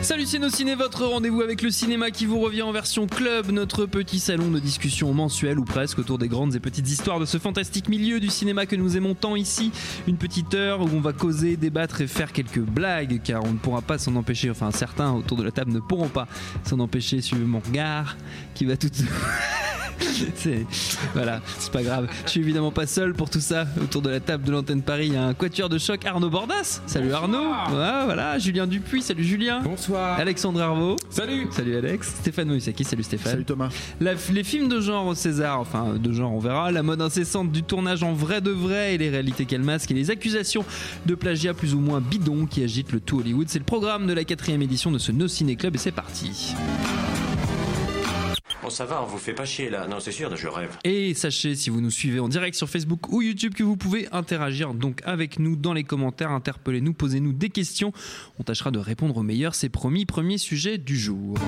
Salut ciné, votre rendez-vous avec le cinéma qui vous revient en version club, notre petit salon de discussion mensuel ou presque autour des grandes et petites histoires de ce fantastique milieu du cinéma que nous aimons tant ici. Une petite heure où on va causer, débattre et faire quelques blagues car on ne pourra pas s'en empêcher, enfin certains autour de la table ne pourront pas s'en empêcher suivant mon regard qui va tout... c'est voilà, c'est pas grave. Je suis évidemment pas seul pour tout ça. Autour de la table de l'antenne Paris, il y a un quatuor de choc Arnaud Bordas. Salut Arnaud. Voilà, Julien Dupuis. Salut Julien. Bonsoir. Alexandre Arvaux. Salut. Salut Alex. Stéphane Moïsaki. Salut Stéphane. Salut Thomas. La- les films de genre au César, enfin de genre on verra, la mode incessante du tournage en vrai de vrai et les réalités qu'elle masque et les accusations de plagiat plus ou moins bidon qui agitent le tout Hollywood, c'est le programme de la quatrième édition de ce No Ciné Club et c'est parti. Bon, ça va, on vous fait pas chier là. Non, c'est sûr, je rêve. Et sachez, si vous nous suivez en direct sur Facebook ou YouTube, que vous pouvez interagir donc avec nous dans les commentaires, interpellez-nous, posez-nous des questions. On tâchera de répondre au meilleur, c'est promis. Premier sujet du jour.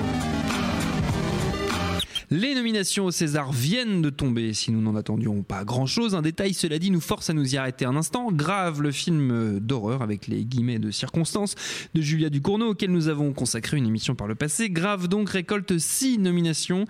Les nominations au César viennent de tomber, si nous n'en attendions pas grand-chose. Un détail, cela dit, nous force à nous y arrêter un instant. Grave, le film euh, d'horreur, avec les guillemets de circonstances, de Julia Ducournau, auquel nous avons consacré une émission par le passé. Grave donc récolte six nominations.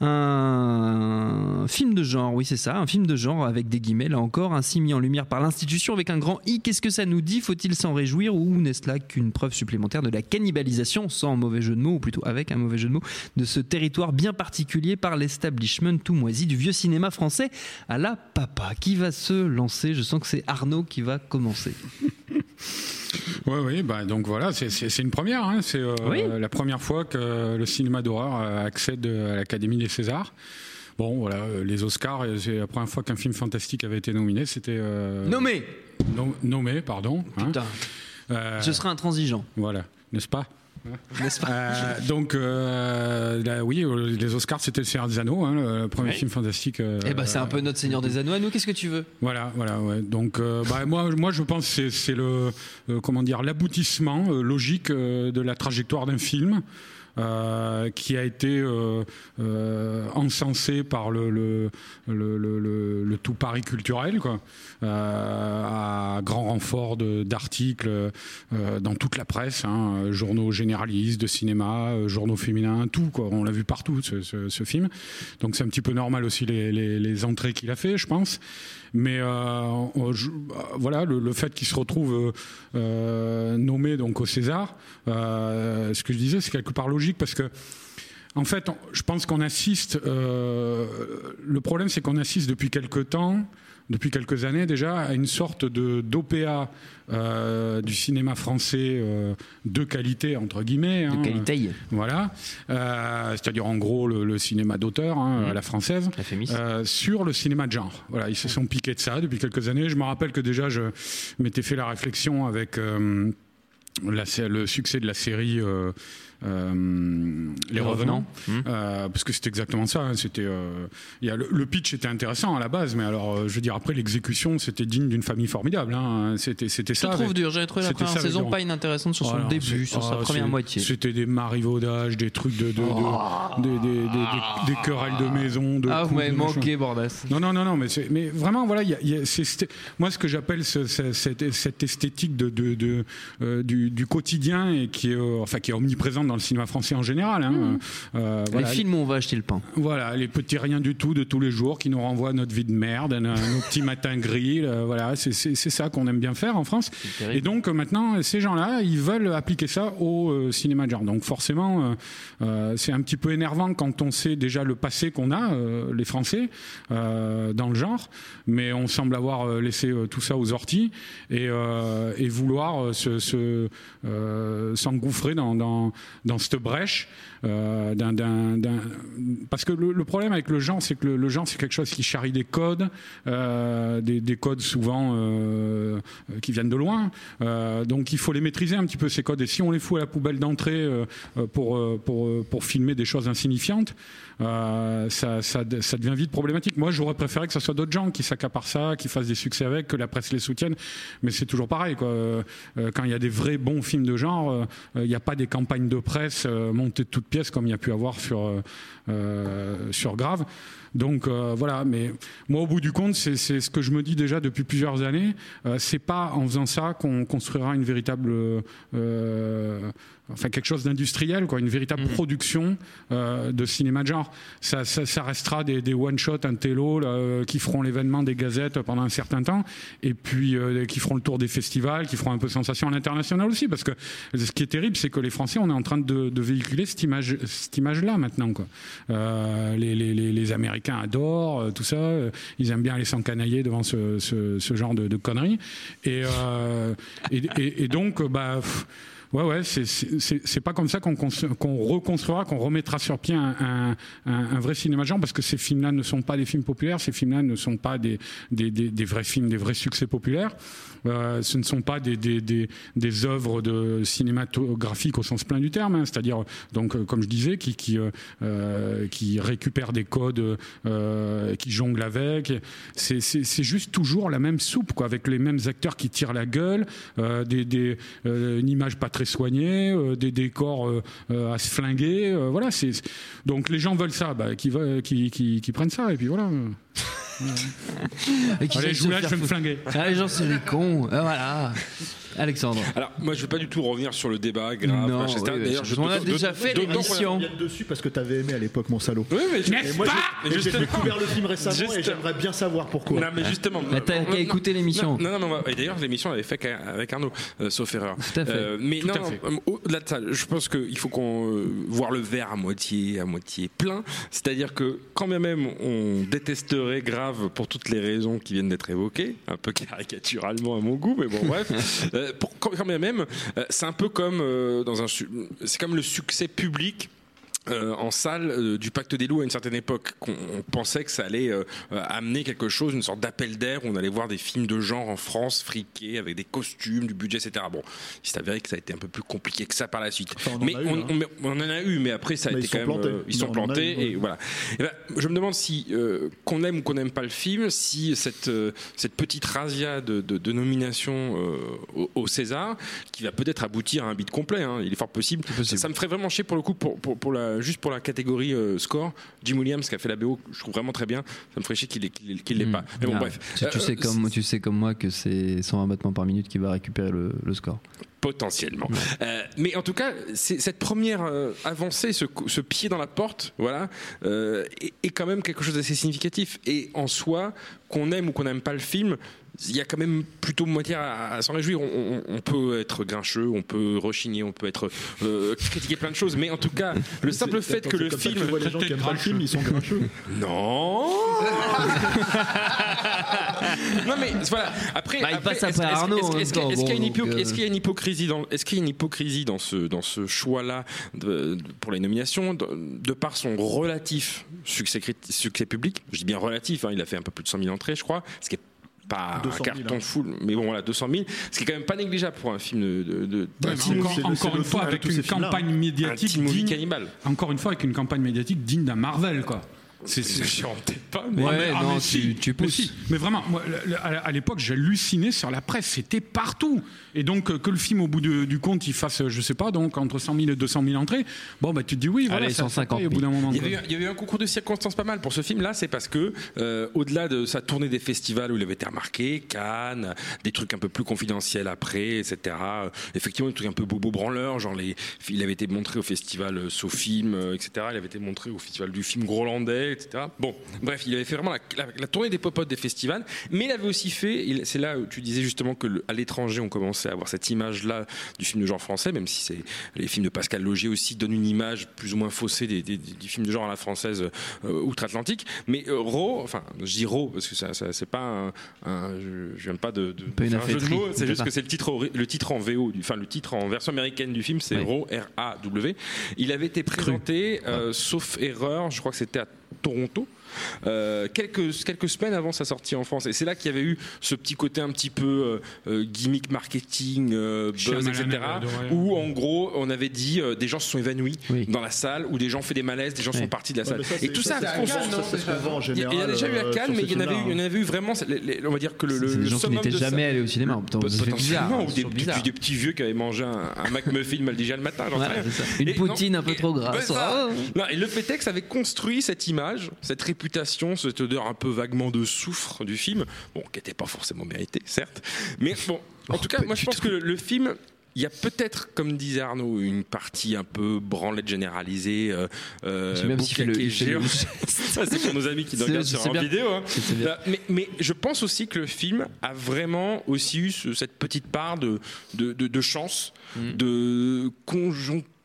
Un film de genre, oui c'est ça, un film de genre avec des guillemets là encore, ainsi mis en lumière par l'institution avec un grand I. Qu'est-ce que ça nous dit? Faut-il s'en réjouir ou n'est-ce là qu'une preuve supplémentaire de la cannibalisation, sans mauvais jeu de mots, ou plutôt avec un mauvais jeu de mots, de ce territoire bien particulier par l'establishment tout moisi du vieux cinéma français à la papa? Qui va se lancer? Je sens que c'est Arnaud qui va commencer. Oui, oui, bah, donc voilà, c'est- une première. hein. C'est euh, Oui. la première fois que le cinéma d'horreur euh, accède à l'Académie des Césars. Bon, voilà, euh, les Oscars, euh, c'est la première fois qu'un film fantastique avait été nominé. C'était. euh, Nommé nom- nommé, pardon. hein. Putain, Euh, je serai intransigeant, Voilà, n'est-ce pas? n'est-ce pas Euh, donc, euh, là, oui, euh, les Oscars, c'était le Seigneur des Anneaux, hein, le premier film fantastique. euh, Eh ben c'est un peu notre Seigneur des Anneaux à nous, qu'est-ce que tu veux? Voilà, voilà, ouais. Donc, bah, moi, moi, je pense que c'est- c'est le, comment dire, l'aboutissement logique de la trajectoire d'un film. Euh, qui a été euh, euh, encensé par le, le, le, le- tout Paris culturel, quoi, euh, à grand renfort d'articles dans toute la presse, hein, journaux généralistes, de cinéma, journaux féminins, tout, quoi. On l'a vu partout, ce, ce- ce film. Donc c'est un petit peu normal aussi les, les- les entrées qu'il a fait, je pense. Mais euh, euh, voilà, le, fait qu'il se retrouve euh, nommé donc au César, ce que je disais, c'est quelque part logique parce que. En fait, je pense qu'on assiste. le problème, c'est qu'on assiste depuis quelque temps, depuis quelques années déjà, à une sorte de d'OPA euh, du cinéma français euh, de qualité entre guillemets. hein. De qualité. Voilà. Euh, C'est-à-dire en gros le, le cinéma d'auteur hein, à la française. La sur le cinéma de genre. Voilà, ils se sont piqués de ça depuis quelques années. Je me rappelle que déjà, je m'étais fait la réflexion avec la le succès de la série euh, Les Revenants, Hum. Euh, parce que c'est exactement ça. hein. C'était, euh, y a le, le pitch était intéressant à la base, mais alors, je veux dire, après l'exécution, c'était digne d'une famille formidable. hein. C'était, c'était Je ça. te trouve dur, j'avais trouvé la première ça saison pas inintéressante sur son Voilà, début, sur sa ah, première moitié. C'était des marivaudages, des trucs de, de, de- Oh. des, des- des- des- des querelles de maison, de Ah, vous m'avez manqué, Bordas. Non, non, non, non, mais, mais vraiment, voilà, il y a- y a- c'est- c'est- moi, ce que j'appelle ce- ce- cette, cette esthétique de, de- de, euh, du, du quotidien et qui est, euh, enfin, qui est omniprésente dans le cinéma français en général. hein. Euh, Les voilà, films où on va acheter le pain. voilà, les petits rien du tout de tous les jours qui nous renvoient à notre vie de merde, à nos nos petits matins gris. euh, voilà, c'est ça qu'on aime bien faire en France. Et donc euh, maintenant, ces gens-là, ils veulent appliquer ça au euh, cinéma de genre. Donc forcément, euh, euh, c'est un petit peu énervant quand on sait déjà le passé qu'on a, euh, les Français, euh, dans le genre. Mais on semble avoir euh, laissé euh, tout ça aux orties et, euh, et vouloir euh, se, se, euh, s'engouffrer dans, dans, dans cette brèche. euh, parce que le, le problème avec le genre, c'est que le, le genre, c'est quelque chose qui charrie des codes, euh, des, des codes souvent euh, qui viennent de loin. Euh, donc il faut les maîtriser un petit peu ces codes. Et si on les fout à la poubelle d'entrée euh, pour, pour, pour filmer des choses insignifiantes, euh, ça, ça, ça devient vite problématique. Moi, j'aurais préféré que ce soit d'autres gens qui s'accaparent ça, qui fassent des succès avec, que la presse les soutienne. Mais c'est toujours pareil. Quoi. Euh, euh, quand il y a des vrais bons films de genre, euh, il n'y a pas des campagnes de presse montées de toutes pièces comme il y a pu avoir sur, sur Grave. Donc euh, voilà, mais moi au bout du compte, c'est ce que je me dis déjà depuis plusieurs années. Euh, c'est pas en faisant ça qu'on construira une véritable, euh, enfin quelque chose d'industriel, quoi, une véritable production euh, de cinéma de genre. Ça, ça, ça restera des, des one shot, un télo là, qui feront l'événement des gazettes pendant un certain temps, et puis qui feront le tour des festivals, qui feront un peu sensation à l'international aussi, parce que ce qui est terrible, c'est que les Français, on est en train de, de véhiculer cette image, cette image-là maintenant, quoi. Les, les, les, les Américains adorent euh, tout ça. euh, Ils aiment bien aller s'encanailler devant ce, genre de, conneries. Et, euh, donc, bah. Ouais, ouais, c'est- pas comme ça qu'on qu'on reconstruira, qu'on remettra sur pied un, vrai cinéma genre, parce que ces films-là ne sont pas des films populaires, ces films-là ne sont pas des vrais films, des vrais succès populaires. Euh, ce ne sont pas des, œuvres cinématographiques au sens plein du terme, hein, c'est-à-dire, donc, euh, comme je disais, qui, qui, euh, récupèrent des codes, qui jonglent avec. C'est juste toujours la même soupe, avec les mêmes acteurs qui tirent la gueule, une image pas très soignée, des décors à se flinguer. voilà, donc les gens veulent ça, bah, qui, qui prennent ça, et puis voilà. Allez, je faire je vais me flinguer. Ah, les gens, c'est des cons. Ah, voilà. Alexandre. Alors, moi, je vais pas du tout revenir sur le débat grave, Non, oui, D'ailleurs, je on a déjà fait l'émission. Viens dessus parce que t'avais aimé à l'époque, mon salaud. Oui, mais je- Et moi, pas j'ai- découvert le film récemment et j'aimerais bien savoir pourquoi. Non, mais justement. Bah, t'as qu'à écouter l'émission. Non, non, non, mais et d'ailleurs, l'émission, elle avait fait avec Arnaud, euh, sauf erreur. Tout à fait. Euh, mais Tout non, non, au-delà de ça, je pense qu'il faut qu'on euh, voir le verre à moitié, à moitié plein. C'est-à-dire que quand bien même on détesterait grave pour toutes les raisons qui viennent d'être évoquées, un peu caricaturalement à mon goût, mais bon, bref, euh, pour, quand, même, euh, c'est un peu comme euh, dans un, c'est comme le succès public euh, en salle euh, du Pacte des loups à une certaine époque. qu'on on pensait que ça allait euh, euh, amener quelque chose, une sorte d'appel d'air où on allait voir des films de genre en France friqués avec des costumes, du budget, etc. Bon, il s'est avéré que ça a été un peu plus compliqué que ça par la suite. Enfin, on en mais eu, on, hein. on- on en a eu, mais après ça a Mais été quand même, euh, ils sont plantés eu, ouais. et voilà. Et ben, je me demande si euh, qu'on aime ou qu'on n'aime pas le film, si cette euh, cette petite razzia de, de, de nomination euh, au, au César, qui va peut-être aboutir à un bid complet, hein, il est fort possible. Ça, ça me ferait vraiment chier pour le coup, pour, pour, pour la, juste pour la catégorie euh, score. Jim Williams qui a fait la BO, je trouve vraiment très bien. Ça me ferait chier qu'il l'ait qu'il l'ait- qu'il l'ait pas. Mais bon, Ah, bref. Tu, tu Euh, sais comme, tu sais comme moi que c'est 120 battements par minute qui va récupérer le, le score. Potentiellement. Euh, mais en tout cas, c'est- cette première euh, avancée, ce, pied dans la porte, voilà, euh, est, est quand même quelque chose d'assez significatif. Et en soi, qu'on aime ou qu'on n'aime pas le film, il y a quand même plutôt moitié à, à s'en réjouir. On, on- on peut être grincheux, on peut rechigner, on peut être euh, critiquer plein de choses, mais en tout cas, le simple fait que le film, tu vois les gens qui aiment pas le film, ils sont grincheux. non. non mais voilà. Après, Bah, il après, passe est-ce- qu'il y a une donc, euh, qu'il y a une hypocrisie dans Est-ce qu'il y a une hypocrisie dans ce dans ce choix-là pour les nominations de, de par son relatif succès public? Je dis bien relatif. hein, il a fait un peu plus de 100 000 entrées, je crois. Ce qui est pas 200 un 000, carton hein. full, mais bon voilà 200 000, ce qui est quand même pas négligeable pour un film de, de, de- Ouais, encore, une fois, avec une campagne un médiatique digne, cannibale. encore une fois, avec une campagne médiatique digne d'un Marvel, quoi. C'est, J'en peut-être pas, mais Ouais, mais- ah, non, mais tu, si, tu mais pousses. si. Mais vraiment, moi, à l'époque, j'hallucinais sur la presse. C'était partout. Et donc, euh, que le film, au bout de- du compte, il fasse, euh, je sais pas, donc entre 100 000 et 200 000 entrées, bon, bah, tu te dis oui, voilà, Allez, ça, ça 150 paye au bout d'un moment. Il y, avait eu, il y avait eu un concours de circonstances pas mal pour ce film-là, c'est parce que, euh, au-delà de sa tournée des festivals où il avait été remarqué, Cannes, des trucs un peu plus confidentiels après, etc. effectivement, des trucs un peu bobo branleurs, genre les, il avait été montré au festival SoFilm, etc. Il avait été montré au festival du film Grolandais, anglais, etc. Bon, bref, il avait fait vraiment la, la- la tournée des popotes des festivals, mais il avait aussi fait, c'est là où tu disais justement que le- à l'étranger on commençait à avoir cette image-là du film de genre français, même si c'est les films de Pascal Logier aussi donnent une image plus ou moins faussée des, des- des- du film de genre à la française euh, outre-Atlantique. Mais euh, Raw, enfin, je dis Raw parce que ça, ça- c'est pas un, un- je, viens pas de, de faire un jeu de mots, c'est juste que c'est le titre, le titre en VO, enfin le titre en version américaine du film, c'est. Raw, R-A-W. Il avait été présenté, euh, sauf erreur, je crois que c'était à tonto, euh, quelques, quelques semaines avant sa sortie en France et c'est là qu'il y avait eu ce petit côté un petit peu euh, euh, gimmick marketing euh, buzz etc où en gros on avait dit euh, des gens se sont évanouis Oui. dans la salle ou des gens ont fait des malaises des gens Ouais. sont partis de la salle ça, et tout ça, ça, il y a- il y en a général, déjà eu euh, Cannes mais il y en avait eu, il y en avait eu vraiment les- les- on va dire que le, le, gens qui summum n'étaient jamais allés au cinéma. potentiellement ou des, petits vieux qui avaient mangé un, McMuffin mal déjà le matin. Une poutine un peu trop grasse. Non, et le fait est que ça avait construit cette image, cette réputation, cette odeur un peu vaguement de soufre du film, bon, qui n'était pas forcément méritée, certes, mais bon, en tout cas, moi je pense tout. que le, le film. Il y a peut-être, comme disait Arnaud, une partie un peu branlette généralisée, euh, euh, le- le- géant. Ça, c'est pour nos amis qui nous regardent sur en vidéo. hein. Là, Mais, mais je pense aussi que le film a vraiment aussi eu ce- cette petite part de, de, de- de chance, Mm. de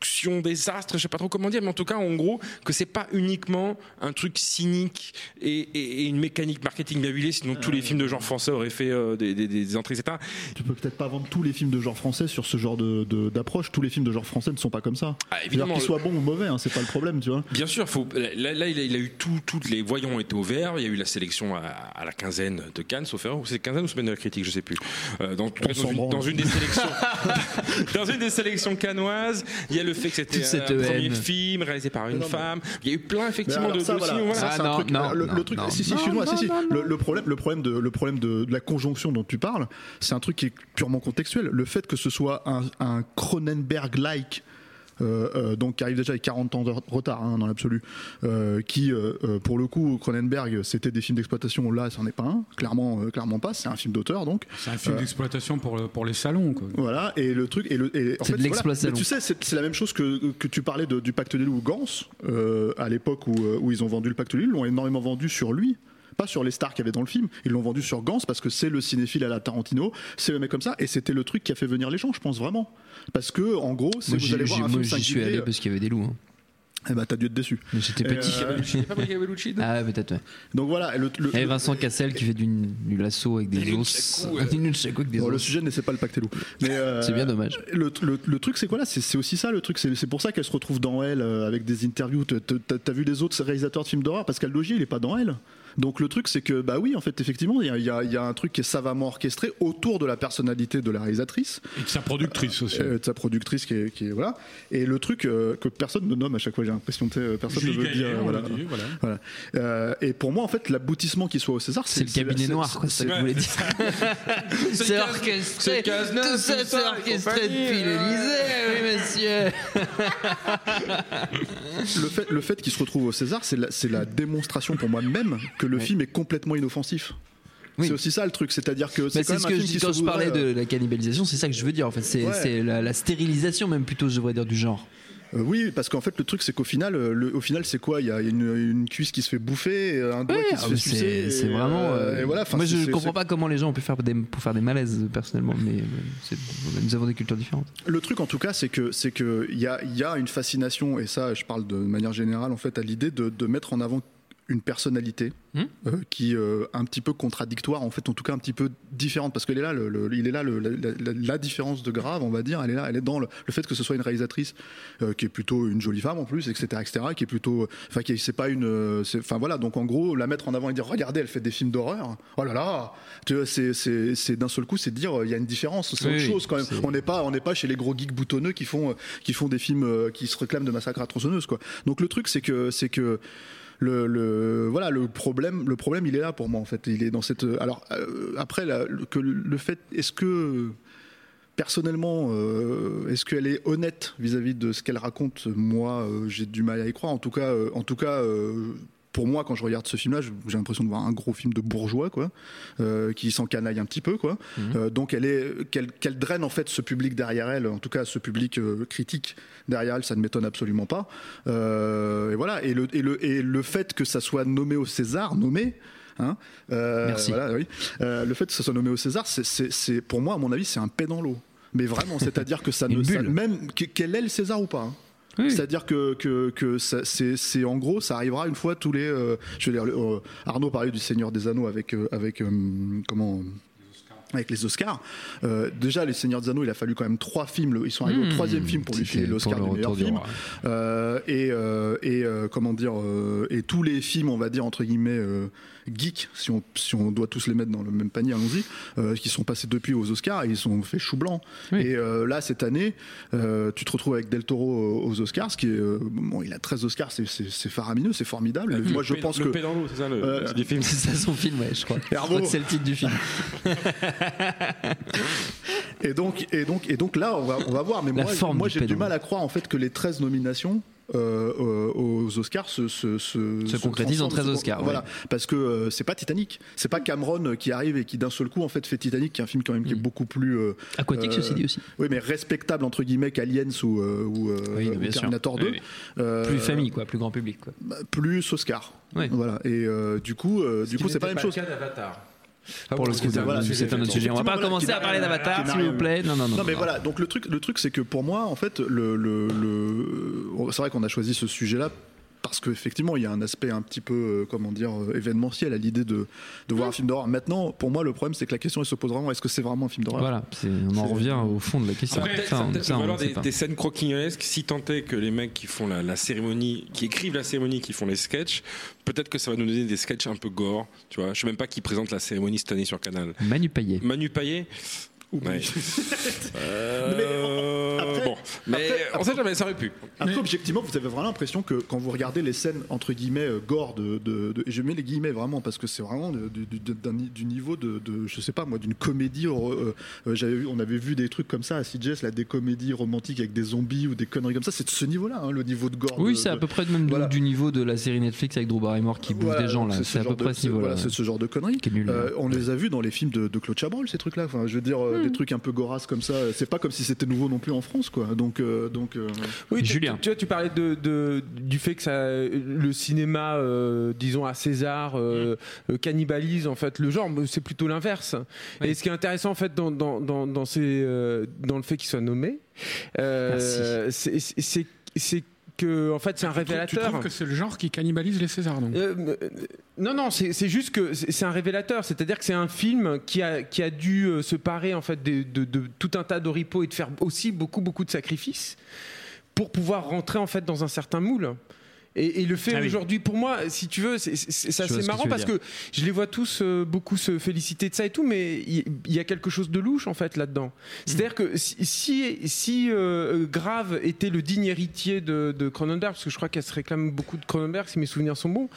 conjonction des astres, je sais pas trop comment dire, mais en tout cas, en gros, que c'est pas uniquement un truc cynique et, et- et une mécanique marketing bien huilée, sinon tous les films de genre français auraient fait euh, des, des- des entrées, etc. Tu peux peut-être pas vendre tous les films de genre français sur ce genre de- de- d'approche. Tous les films de genre français ne sont pas comme ça. Ah, évidemment, qu'ils soient bons ou mauvais, hein, c'est pas le problème, tu vois. Bien sûr, faut, là, là, il, a, il a eu tout, toutes les voyants ont été au vert. Il y a eu la sélection à, à la quinzaine de Cannes, sauf erreur, ou c'est quinzaine ou semaine de la critique, je sais plus. Euh, dans, dans une, branle. dans une des sélections, dans une des sélections cannoises, il y a le fait que c'était un premier film réalisé par une femme. Il y a eu plein effectivement de ça, dossiers. voilà, voilà. ça, Ah, c'est un non, truc- non, le, non, le truc, non, si, si, excuse-moi, si, non, si. non, Le, le problème, le problème de, le problème de, de la conjonction dont tu parles, c'est un truc qui est purement contextuel. Le fait que ce soit un, un Cronenberg-like. Euh, euh, donc qui arrive déjà avec 40 ans de retard hein, dans l'absolu euh, qui pour le coup Cronenberg c'était des films d'exploitation là c'en est pas un clairement euh, clairement pas c'est un film d'auteur donc C'est un film Euh, d'exploitation pour, le- pour les salons. Quoi. voilà, et le truc, et le, et en C'est fait, de voilà. Mais tu sais, c'est c'est la même chose que, que tu parlais de- du Pacte des loups Gans, euh, à l'époque où, où ils ont vendu le Pacte des loups, ils l'ont énormément vendu sur lui. Pas sur les stars qu'il y avait dans le film, ils l'ont vendu sur Gans parce que c'est le cinéphile à la Tarantino, c'est le mec comme ça, et c'était le truc qui a fait venir les gens, je pense vraiment. Parce que, en gros, Moi, vous j'y allez voir un moi, film j'y suis allé parce qu'il y avait des loups. hein. eh ben, t'as dû être déçu. Mais j'étais Et, petit. euh, Ah, ouais, peut-être, ouais. Donc voilà, le, le- Il y avait Vincent Cassel qui fait du, du lasso avec des os. nunchaku avec des Bon, le os. sujet n'est pas le Pacte des loups. Mais, euh, C'est bien dommage. Le, le- le truc, c'est quoi là C'est c'est aussi ça le truc. C'est c'est pour ça qu'elle se retrouve dans elle euh, avec des interviews. T'as vu les autres réalisateurs de films d'horreur? Pascal Logier, il est pas dans elle. Donc le truc, c'est que bah oui, en fait, effectivement, il y a, il y a- il y a un truc qui est savamment orchestré autour de la personnalité de la réalisatrice, Et de sa productrice aussi. euh, de sa productrice qui est, qui est- voilà. Et le truc euh, que personne ne nomme à chaque fois, j'ai l'impression que euh, personne Julie ne veut dire. Gaillet, on voilà. l'a dit, voilà. Voilà. Euh, et pour moi, en fait, l'aboutissement qui soit au César, C'est le cabinet noir, quoi, c'est ça que je voulais dire. C'est orchestré. c'est Cazeneuve, Tout ça, c'est et orchestré depuis l'Elysée, oui, monsieur. le fait, le fait qu'il se retrouve au César, c'est la, c'est la démonstration pour moi-même que le film est complètement inoffensif. Oui. C'est aussi ça le truc, c'est-à-dire que Bah, c'est c'est quand ce que je dis quand je parlais de la cannibalisation, c'est ça que je veux dire en fait. C'est Ouais. la, la stérilisation même plutôt, je devrais dire, du genre. euh, oui, parce qu'en fait le truc c'est qu'au final, euh, le, au final c'est quoi? Il y a une, une cuisse qui se fait bouffer, et un doigt qui se Ah, fait sucer. c'est vraiment. euh, euh, et voilà, moi, je comprends pas comment les gens ont pu faire des, pour faire des malaises personnellement, mais euh, nous avons des cultures différentes. Le truc en tout cas, c'est que c'est que il y a, il y a une fascination et ça, je parle de manière générale en fait à l'idée de, de mettre en avant une personnalité Hmm. euh, qui euh, un petit peu contradictoire en fait en tout cas un petit peu différente parce qu'elle est là le, le- il est là le- la, différence de grave on va dire elle est là elle est dans le, fait que ce soit une réalisatrice euh, qui est plutôt une jolie femme en plus etc etc qui est plutôt enfin qui est- c'est pas une euh, enfin voilà donc en gros la mettre en avant et dire regardez elle fait des films d'horreur oh là là tu vois, c'est d'un seul coup c'est dire euh, il y a une différence c'est Oui, autre chose quand même on n'est pas on n'est pas chez les gros geeks boutonneux qui font euh, qui font des films euh, qui se réclament de massacre à tronçonneuse quoi donc le truc c'est que c'est que le, voilà le problème le problème il est là pour moi en fait. Il est dans cette alors euh, après que le fait est-ce que personnellement euh, est-ce qu'elle est honnête vis-à-vis de ce qu'elle raconte? Moi euh, j'ai du mal à y croire. En tout cas euh, en tout cas euh, pour moi, quand je regarde ce film-là, j'ai l'impression de voir un gros film de bourgeois, quoi, euh, qui s'encanaille un petit peu, quoi. Mhm. Euh, donc elle est, qu'elle, qu'elle draine en fait ce public derrière elle, en tout cas ce public euh, critique derrière elle, ça ne m'étonne absolument pas. Euh, et voilà. Et le, et le, et le fait que ça soit nommé au César, nommé. Hein, Merci. voilà, oui. Le fait que ça soit nommé au César, c'est, pour moi, à mon avis, c'est un paix dans l'eau. Mais vraiment, c'est-à-dire que ça ne, ça- bulle. même que- quel est le César ou pas. hein. Oui. C'est-à-dire que, que, que c'est, en gros, ça arrivera une fois tous les. euh, je veux dire, euh, Arnaud parlait du Seigneur des Anneaux avec euh, avec comment avec les Oscars. Euh, déjà, les Seigneurs des Anneaux, il a fallu quand même trois films. Ils sont arrivés Mmh. au troisième film pour lui filer l'Oscar du le meilleur film. Euh, et euh, et comment dire et tous les films, on va dire entre guillemets geeks, si on si on doit tous les mettre dans le même panier, allons-y, euh, qui sont passés depuis aux Oscars, et ils sont fait chou blanc. Oui. Et euh, là, cette année, euh, tu te retrouves avec Del Toro aux Oscars, ce qui est euh, bon, il a 13 Oscars, c'est- c'est c'est faramineux, c'est formidable. Moi, je pense le que pédalo, c'est ça le Euh, c'est du film. C'est ça son film, ouais, je crois. Je Herbo. crois que c'est le titre du film. Et donc, et donc, et donc là, on va, on va voir. Mais La moi, moi j'ai du mal à croire en fait que les 13 nominations euh, euh, aux Oscars se, se, se, Se concrétisent en 13 transforment, se- Oscars, Voilà, ouais. parce que euh, c'est pas Titanic, c'est pas Cameron qui arrive et qui d'un seul coup en fait fait Titanic, qui est un film quand même qui est beaucoup plus euh, Aquatique, euh, ceci dit aussi. Oui, mais respectable entre guillemets qu'Aliens ou, euh, ou, euh, Oui, ou bien sûr. Terminator 2. Oui, oui. Euh, Plus famille, quoi, plus grand public, quoi. bah, plus Oscar. Ouais. Voilà. Et euh, du coup, euh, du coup, c'est pas la même chose. Pour le voilà, c'est un autre sujet. On va pas commencer à parler d'Avatar, s'il vous plaît. Non, non, non. Non, mais voilà. Donc le truc, le truc, c'est que pour moi, en fait, le, le, le- c'est vrai qu'on a choisi ce sujet-là parce qu'effectivement, il y a un aspect un petit peu, euh, comment dire, euh, événementiel à l'idée de, de voir un film d'horreur. Maintenant, pour moi, le problème, c'est que la question elle se pose vraiment est-ce que c'est vraiment un film d'horreur? Voilà, c'est- on en revient au fond de la question. Après, Ça, ça a on- peut-être ça, le on valeur ne sait des, pas. des scènes croquignolesques, si tant est que les mecs qui font la, la cérémonie, qui écrivent la cérémonie, qui font les sketchs, peut-être que ça va nous donner des sketchs un peu gore, tu vois. Je sais même pas qui présente la cérémonie cette année sur Canal. Manu Payet. Manu Payet? Ouais. Euh, après- bon, mais après- on sait jamais, ça aurait pu. Après, objectivement, vous avez vraiment l'impression que quand vous regardez les scènes entre guillemets euh, gore de, de- de- et je mets les guillemets vraiment parce que c'est vraiment de- du- du- d'un- du niveau de, de- je sais pas moi, d'une comédie. euh, euh, j'avais vu, on avait vu des trucs comme ça à CJS, là, des comédies romantiques avec des zombies ou des conneries comme ça. C'est de ce niveau-là, hein, le niveau de gore. Oui, c'est à peu près de même du- Voilà. du niveau de la série Netflix avec Drew Barrymore qui bouffe Voilà, des gens là. ce C'est à peu près de- ce niveau-là. voilà, c'est ce genre de conneries. Nul, Euh, on les a vus dans les films de, de Claude Chabrol, ces trucs-là. Enfin, je veux dire, des trucs un peu gorasses comme ça. C'est pas comme si c'était nouveau non plus en France, quoi. Donc, euh, donc. euh, Oui, tu- Julien. Tu, tu vois, tu parlais de, de- du fait que ça, le cinéma, euh, disons à César, euh, euh, cannibalise en fait le genre. mais C'est plutôt l'inverse. Et ce qui est intéressant en fait dans, dans, dans, dans ces, euh, dans le fait qu'il soit nommé, euh, c'est- c'est c'est- c'est que en fait c'est un trouves- Tu révélateur. trouves que c'est le genre qui cannibalise les Césars, donc Euh, euh, non, non, c'est juste que c'est un révélateur. C'est-à-dire que c'est un film qui a, qui a dû euh, se parer en fait de, de- de tout un tas d'oripeaux et de faire aussi beaucoup, beaucoup de sacrifices pour pouvoir rentrer en fait dans un certain moule. Et, et le fait Ah oui. aujourd'hui, pour moi, si tu veux, c'est- assez que marrant parce dire. que je les vois tous euh, beaucoup se féliciter de ça et tout, mais il y, a quelque chose de louche en fait là-dedans. C'est-à-dire que si, si, si, euh, Grave était le digne héritier de, de Cronenberg, parce que je crois qu'elle se réclame beaucoup de Cronenberg, si mes souvenirs sont bons,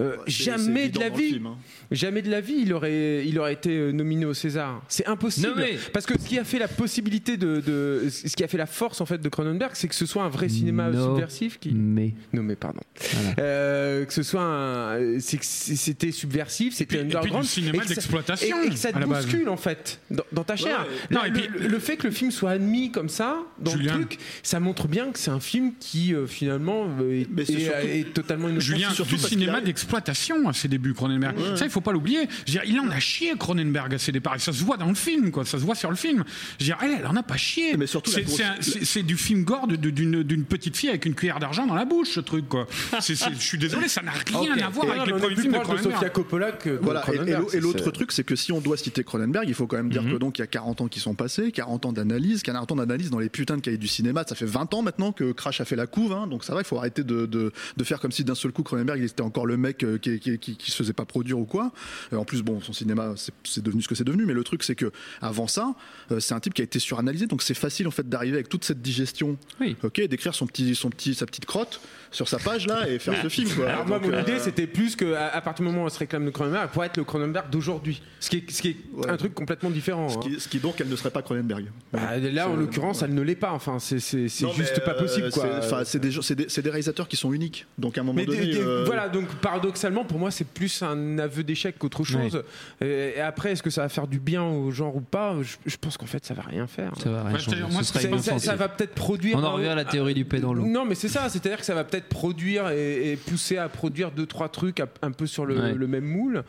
euh, jamais de la vie, film, hein. jamais de la vie, il aurait, il aurait été nominé au César. C'est impossible. Nommé. Parce que ce qui a fait la possibilité de, de- ce qui a fait la force en fait de Cronenberg, c'est que ce soit un vrai cinéma No. subversif qui Mais nommé, pardon. Voilà. Euh, que ce soit un, c'était subversif, c'était Et puis- et puis underground, du cinéma d'exploitation, et, et que ça te à la base. bouscule en fait dans, dans ta chair. ouais. Non, Là, et le, puis- le- le fait que le film soit admis comme ça dans Julien. le truc, ça montre bien que c'est un film qui euh, finalement euh, est, Mais c'est est- surtout- est totalement innocent. Julien, surtout du cinéma d'exploitation à ses débuts, Cronenberg. Ça, il faut pas l'oublier. Il en a chié, Cronenberg, à ses départs. Et ça se voit dans le film, quoi. Ça se voit sur le film. Je veux dire, elle, elle en a pas chié. Mais surtout, c'est, grosse- du film gore de- de- d'une, d'une petite fille avec une cuillère d'argent dans la bouche, ce truc, quoi. Je suis désolé, ça n'a rien à voir Et avec premiers plus films de. Sofia Coppola que de Voilà, et- l'autre truc, c'est que si on doit citer Cronenberg, il faut quand même dire Mhm. que donc il y a 40 ans qui sont passés, 40 ans d'analyse, 40 ans d'analyse dans les putains de cahiers du cinéma. Ça fait 20 ans maintenant que Crash a fait la couve, hein, donc ça va, il faut arrêter de, de, de faire comme si d'un seul coup Cronenberg il était encore le mec euh, qui, qui, qui, qui se faisait pas produire ou quoi. Euh, en plus, bon, son cinéma c'est- devenu ce que c'est devenu, mais le truc c'est que avant ça, euh, c'est un type qui a été suranalysé, donc c'est facile en fait d'arriver avec toute cette digestion, Oui. ok, d'écrire son petit, son petit, sa petite crotte sur sa page là et faire ce film. Quoi. Alors moi, mon euh, idée, c'était plus que à, à partir du moment où on se réclame de Cronenberg, pour être le Cronenberg d'aujourd'hui. Ce qui est, ce qui est Ouais. un truc complètement différent. ce, hein. qui, ce qui donc, elle ne serait pas Cronenberg. Bah, là, en C'est- l'occurrence, elle ne l'est pas. Enfin, c'est c'est- c'est Non, juste pas possible, euh, quoi. c'est- enfin, C'est des, des, c'est des réalisateurs qui sont uniques. Donc à un moment Mais donné. des- des- euh, voilà, donc paradoxalement, pour moi, c'est plus un aveu d'échec qu'autre chose. Et, et après, est-ce que ça va faire du bien au genre ou pas? Je, je pense qu'en fait, ça va rien faire. Ça va rien Ouais, changer. moi, Ça, ça- va peut-être produire. On en revient à la théorie du paix dans l'eau. Non, mais c'est ça, c'est-à-dire que ça va peut-être produire et, et pousser à produire deux, trois trucs à- un peu sur le, Ouais. le même moule.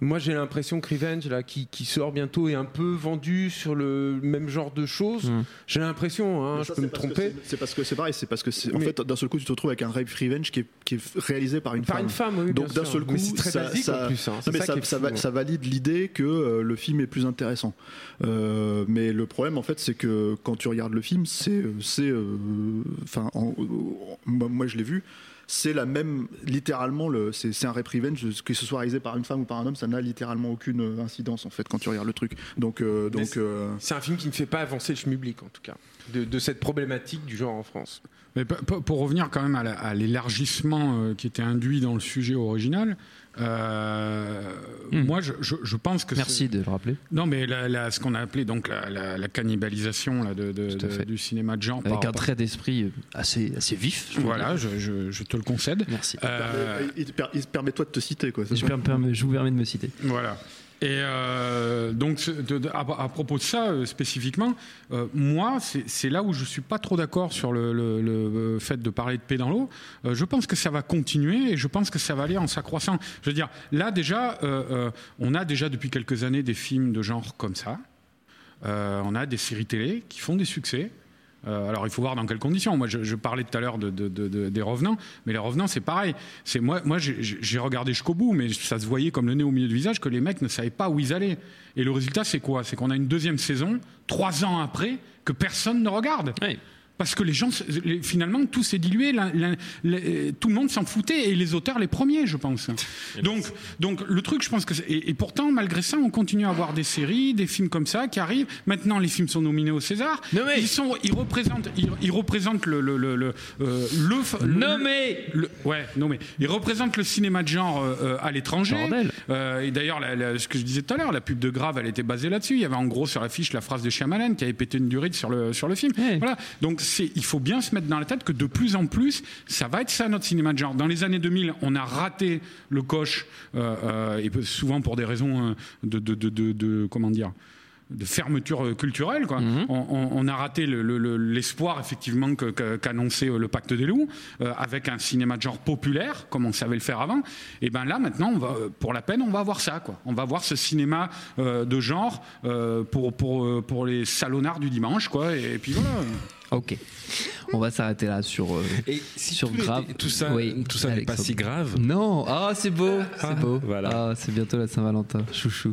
Moi, j'ai l'impression que Revenge, là, qui, qui sort bientôt, est un peu vendu sur le même genre de choses. Mm. J'ai l'impression, hein, je ça, peux me tromper. c'est- parce que c'est pareil, c'est parce que c'est- en Mais- fait d'un seul coup tu te retrouves avec un Rape Revenge qui est, qui est réalisé par une Par femme. une femme, oui, Donc d'un seul coup, très ça, basique ça- en plus. hein. Non, mais ça ça, qui est ça fou, va- ça valide l'idée que euh, le film est plus intéressant. Euh, mais le problème, en fait, c'est que quand tu regardes le film, c'est, euh, enfin, en- en- moi, moi, je l'ai vu. C'est la même, littéralement, le, c'est, c'est un rape revenge, que ce soit réalisé par une femme ou par un homme, ça n'a littéralement aucune euh, incidence en fait quand tu regardes le truc. Donc, euh, donc, c'est- euh, C'est un film qui ne fait pas avancer le schmublic, en tout cas, de, de cette problématique du genre en France. Mais p- p- pour revenir quand même à la- à l'élargissement euh, qui était induit dans le sujet original, euh, Hmm. moi je, je- je pense que Merci de le rappeler. non mais la- la- ce qu'on a appelé donc la, la- la cannibalisation là, de, de- Tout à de- fait. du cinéma de genre par Avec un rapport- trait d'esprit assez, assez vif. je voilà je, je- je te le concède Merci. Euh, il, te permet toi de te citer quoi. me je vous permets de me citer. Voilà. Et euh, donc, à, propos de ça euh, spécifiquement, euh, moi, c'est là où je suis pas trop d'accord sur le, fait de parler de paix dans l'eau. Je pense que ça va continuer et je pense que ça va aller en s'accroissant. Je veux dire, là déjà, on a déjà depuis quelques années des films de genre comme ça. On a des séries télé qui font des succès. Euh, alors il faut voir dans quelles conditions. Moi, je, je parlais tout à l'heure de, de- de- de- des revenants, mais les revenants, c'est pareil. C'est moi, moi, j'ai- j'ai regardé jusqu'au bout, mais ça se voyait comme le nez au milieu du visage que les mecs ne savaient pas où ils allaient. Et le résultat, c'est quoi? C'est qu'on a une deuxième saison, trois ans après, que personne ne regarde. Oui. Parce que les gens, finalement, tout s'est dilué, tout le monde s'en foutait, et les auteurs les premiers, je pense. Donc, donc le truc, je pense que... Et, et pourtant, malgré ça, on continue à avoir des séries, des films comme ça qui arrivent. Maintenant, les films sont nominés au César. Mais- Ils, sont, ils représentent, ils, ils représentent le... le, le, le, euh, le- Nommé ouais, mais ils représentent le cinéma de genre euh, euh, à l'étranger. Euh, et d'ailleurs, ce que je disais tout à l'heure, la pub de Grave, elle était basée là-dessus. Il y avait en gros sur l'affiche la phrase de Shyamalan qui avait pété une durite sur le sur le film. Ouais. Voilà. Donc il faut bien se mettre dans la tête que de plus en plus, ça va être ça notre cinéma de genre. Dans les années 2000, on a raté le coche euh, euh, et souvent pour des raisons euh, de, de, de, de- de- comment dire de fermeture culturelle. Quoi. Mhm. On, on- on a raté le- le- le- l'espoir, effectivement, qu'annonçait le Pacte des loups, euh, avec un cinéma de genre populaire, comme on savait le faire avant. Et ben là, maintenant, on va, pour la peine, on va voir ça. Quoi. On va voir ce cinéma euh, de genre euh, pour, pour, pour les salonnards du dimanche. Quoi. Et, puis voilà. Ok. On va s'arrêter là sur, euh, Et si sur tout, grave. était- tout ça, Oui, tout ça n'est pas si grave. Non, ah c'est beau, c'est Ah, beau. voilà. Ah, c'est bientôt la Saint-Valentin, chouchou.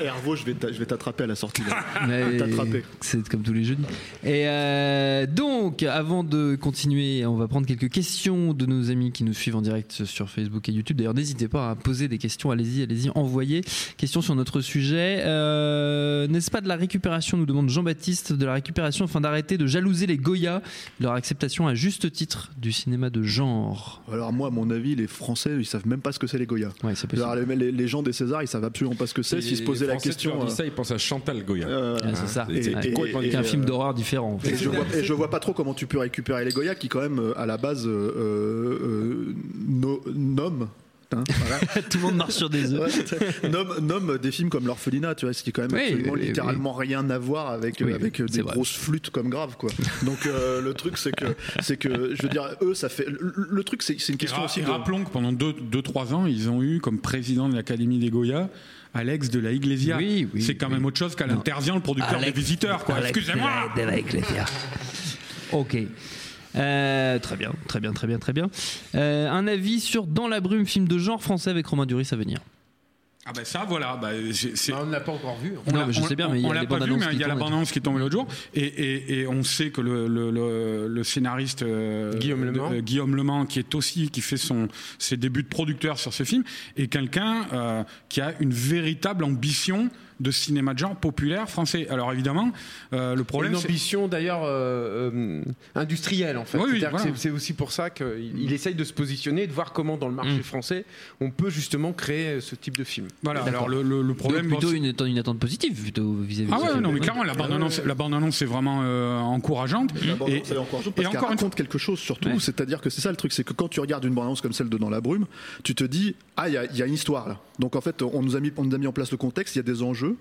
Hervo, je vais t'a- je vais t'attraper à la sortie. C'est comme tous les jeudis. Et euh, donc, avant de continuer, on va prendre quelques questions de nos amis qui nous suivent en direct sur Facebook et YouTube. D'ailleurs, n'hésitez pas à poser des questions. Allez-y, allez-y, envoyez. Questions sur notre sujet. Euh, N'est-ce pas de la récupération, nous demande Jean-Baptiste, de la récupération afin d'arrêter de jalouser les Goya, leur acceptation à juste titre du cinéma de genre Alors moi, à mon avis, les Français, ils savent même pas ce que c'est les Goya. Ouais, c'est possible. Alors, les, gens des Césars, ils savent absolument pas ce que c'est. S'ils se posaient la question. Euh, ça, ils pensent à Chantal Goya. euh, Ouais, c'est ça. C'est un et, film euh, d'horreur différent. en fait. Et je, vois, et je vois pas trop comment tu peux récupérer les Goya qui quand même euh, à la base euh, euh, no- nomment hein, voilà. Tout le monde marche sur des œufs. Ouais, nomme, nomme des films comme l'orphelinat tu vois ce qui est quand même Oui, absolument oui, oui. littéralement rien à voir avec euh, Oui, avec euh, des vrai. grosses flûtes comme grave quoi donc euh, le truc c'est que c'est que je veux dire eux ça fait le, le truc c'est c'est une question aussi et de rappelons que pendant 2-3 ans, ils ont eu comme président de l'Académie des Goya Alex de la Iglesia. Oui, oui, c'est quand oui. même autre chose qu'Alain Non. Terzian, le producteur Alex- des visiteurs. Quoi. Alex Excusez-moi. de la- de la Iglesia. Ok. Euh, très bien, très bien, très bien, très bien. Euh, un avis sur Dans la brume, film de genre français avec Romain Duris à venir. Ah ben ça, voilà. bah, c'est- Bah, on ne l'a pas encore vu. On Non, mais je on- sais bien, mais il y a l'a pas vu, mais qui il y a la tournent et bande annonce qui est tombée l'autre jour, et, et- et on sait que le, le- le- le scénariste euh, Guillaume Guillaume Lemant, qui est aussi qui fait son ses débuts de producteur sur ce film, est quelqu'un euh, qui a une véritable ambition de cinéma de genre populaire français. Alors évidemment, euh, le problème, une ambition d'ailleurs euh, euh, industrielle en fait. Oui, oui, C'est-à-dire que voilà. c'est- aussi pour ça qu'il il essaye de se positionner et de voir comment dans le marché Mm. français on peut justement créer ce type de film. voilà. Alors le, le- le problème, Donc, plutôt une, attente- une attente positive plutôt vis-à-vis Ah de ce ouais, non, mais clairement, la bande-annonce, la bande-annonce est vraiment euh, encourageante. Et- et parce qu'elle encore une raconte quelque chose surtout. Ouais. C'est-à-dire que c'est ça le truc, c'est que quand tu regardes une bande-annonce comme celle de Dans la brume, tu te dis ah il y, y a une histoire là. Donc en fait on nous a mis on nous a mis en place le contexte, il y a des enjeux. peu.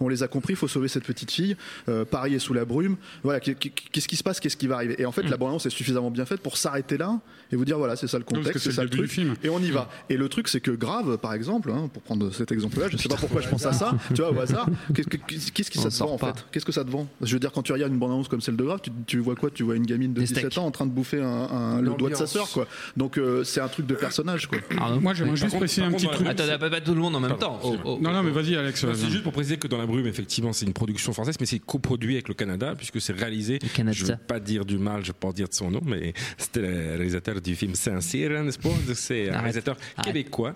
On les a compris, il faut sauver cette petite fille. Euh, Paris est sous la brume. Voilà, qu'est- qu'est-ce qui se passe, qu'est-ce qui va arriver? Et en fait, la bande-annonce est suffisamment bien faite pour s'arrêter là et vous dire voilà, c'est ça le que contexte, c'est ça le truc. du film. Et on y va. Et le truc, c'est que Grave, par exemple, hein, pour prendre cet exemple-là, je sais pas pourquoi je pense à ça, tu vois, au hasard, qu'est-ce que, qui On ça te vend en fait? Qu'est-ce que ça te vend? Je veux dire, quand tu regardes une bande-annonce comme celle de Grave, tu, tu vois quoi? Tu vois une gamine de Des 17 steaks. ans en train de bouffer un, un- le doigt de sa sœur, quoi. Donc euh, c'est un truc de personnage, quoi. Arnaud Moi, j'aimerais juste préciser un petit truc. Attends, pas, tout le monde en même temps. Oh, oh, Non, non, oh. mais vas-y, Alex. C'est juste pour préciser que dans la brume, effectivement, c'est une production française, mais c'est coproduit avec le Canada, puisque c'est réalisé. Le Canada. Je ne veux pas dire du mal, je ne veux pas dire de son nom, mais c'était le réalisateur du film Saint-Cyr, n'est-ce pas? C'est un Arrête. réalisateur Arrête. québécois.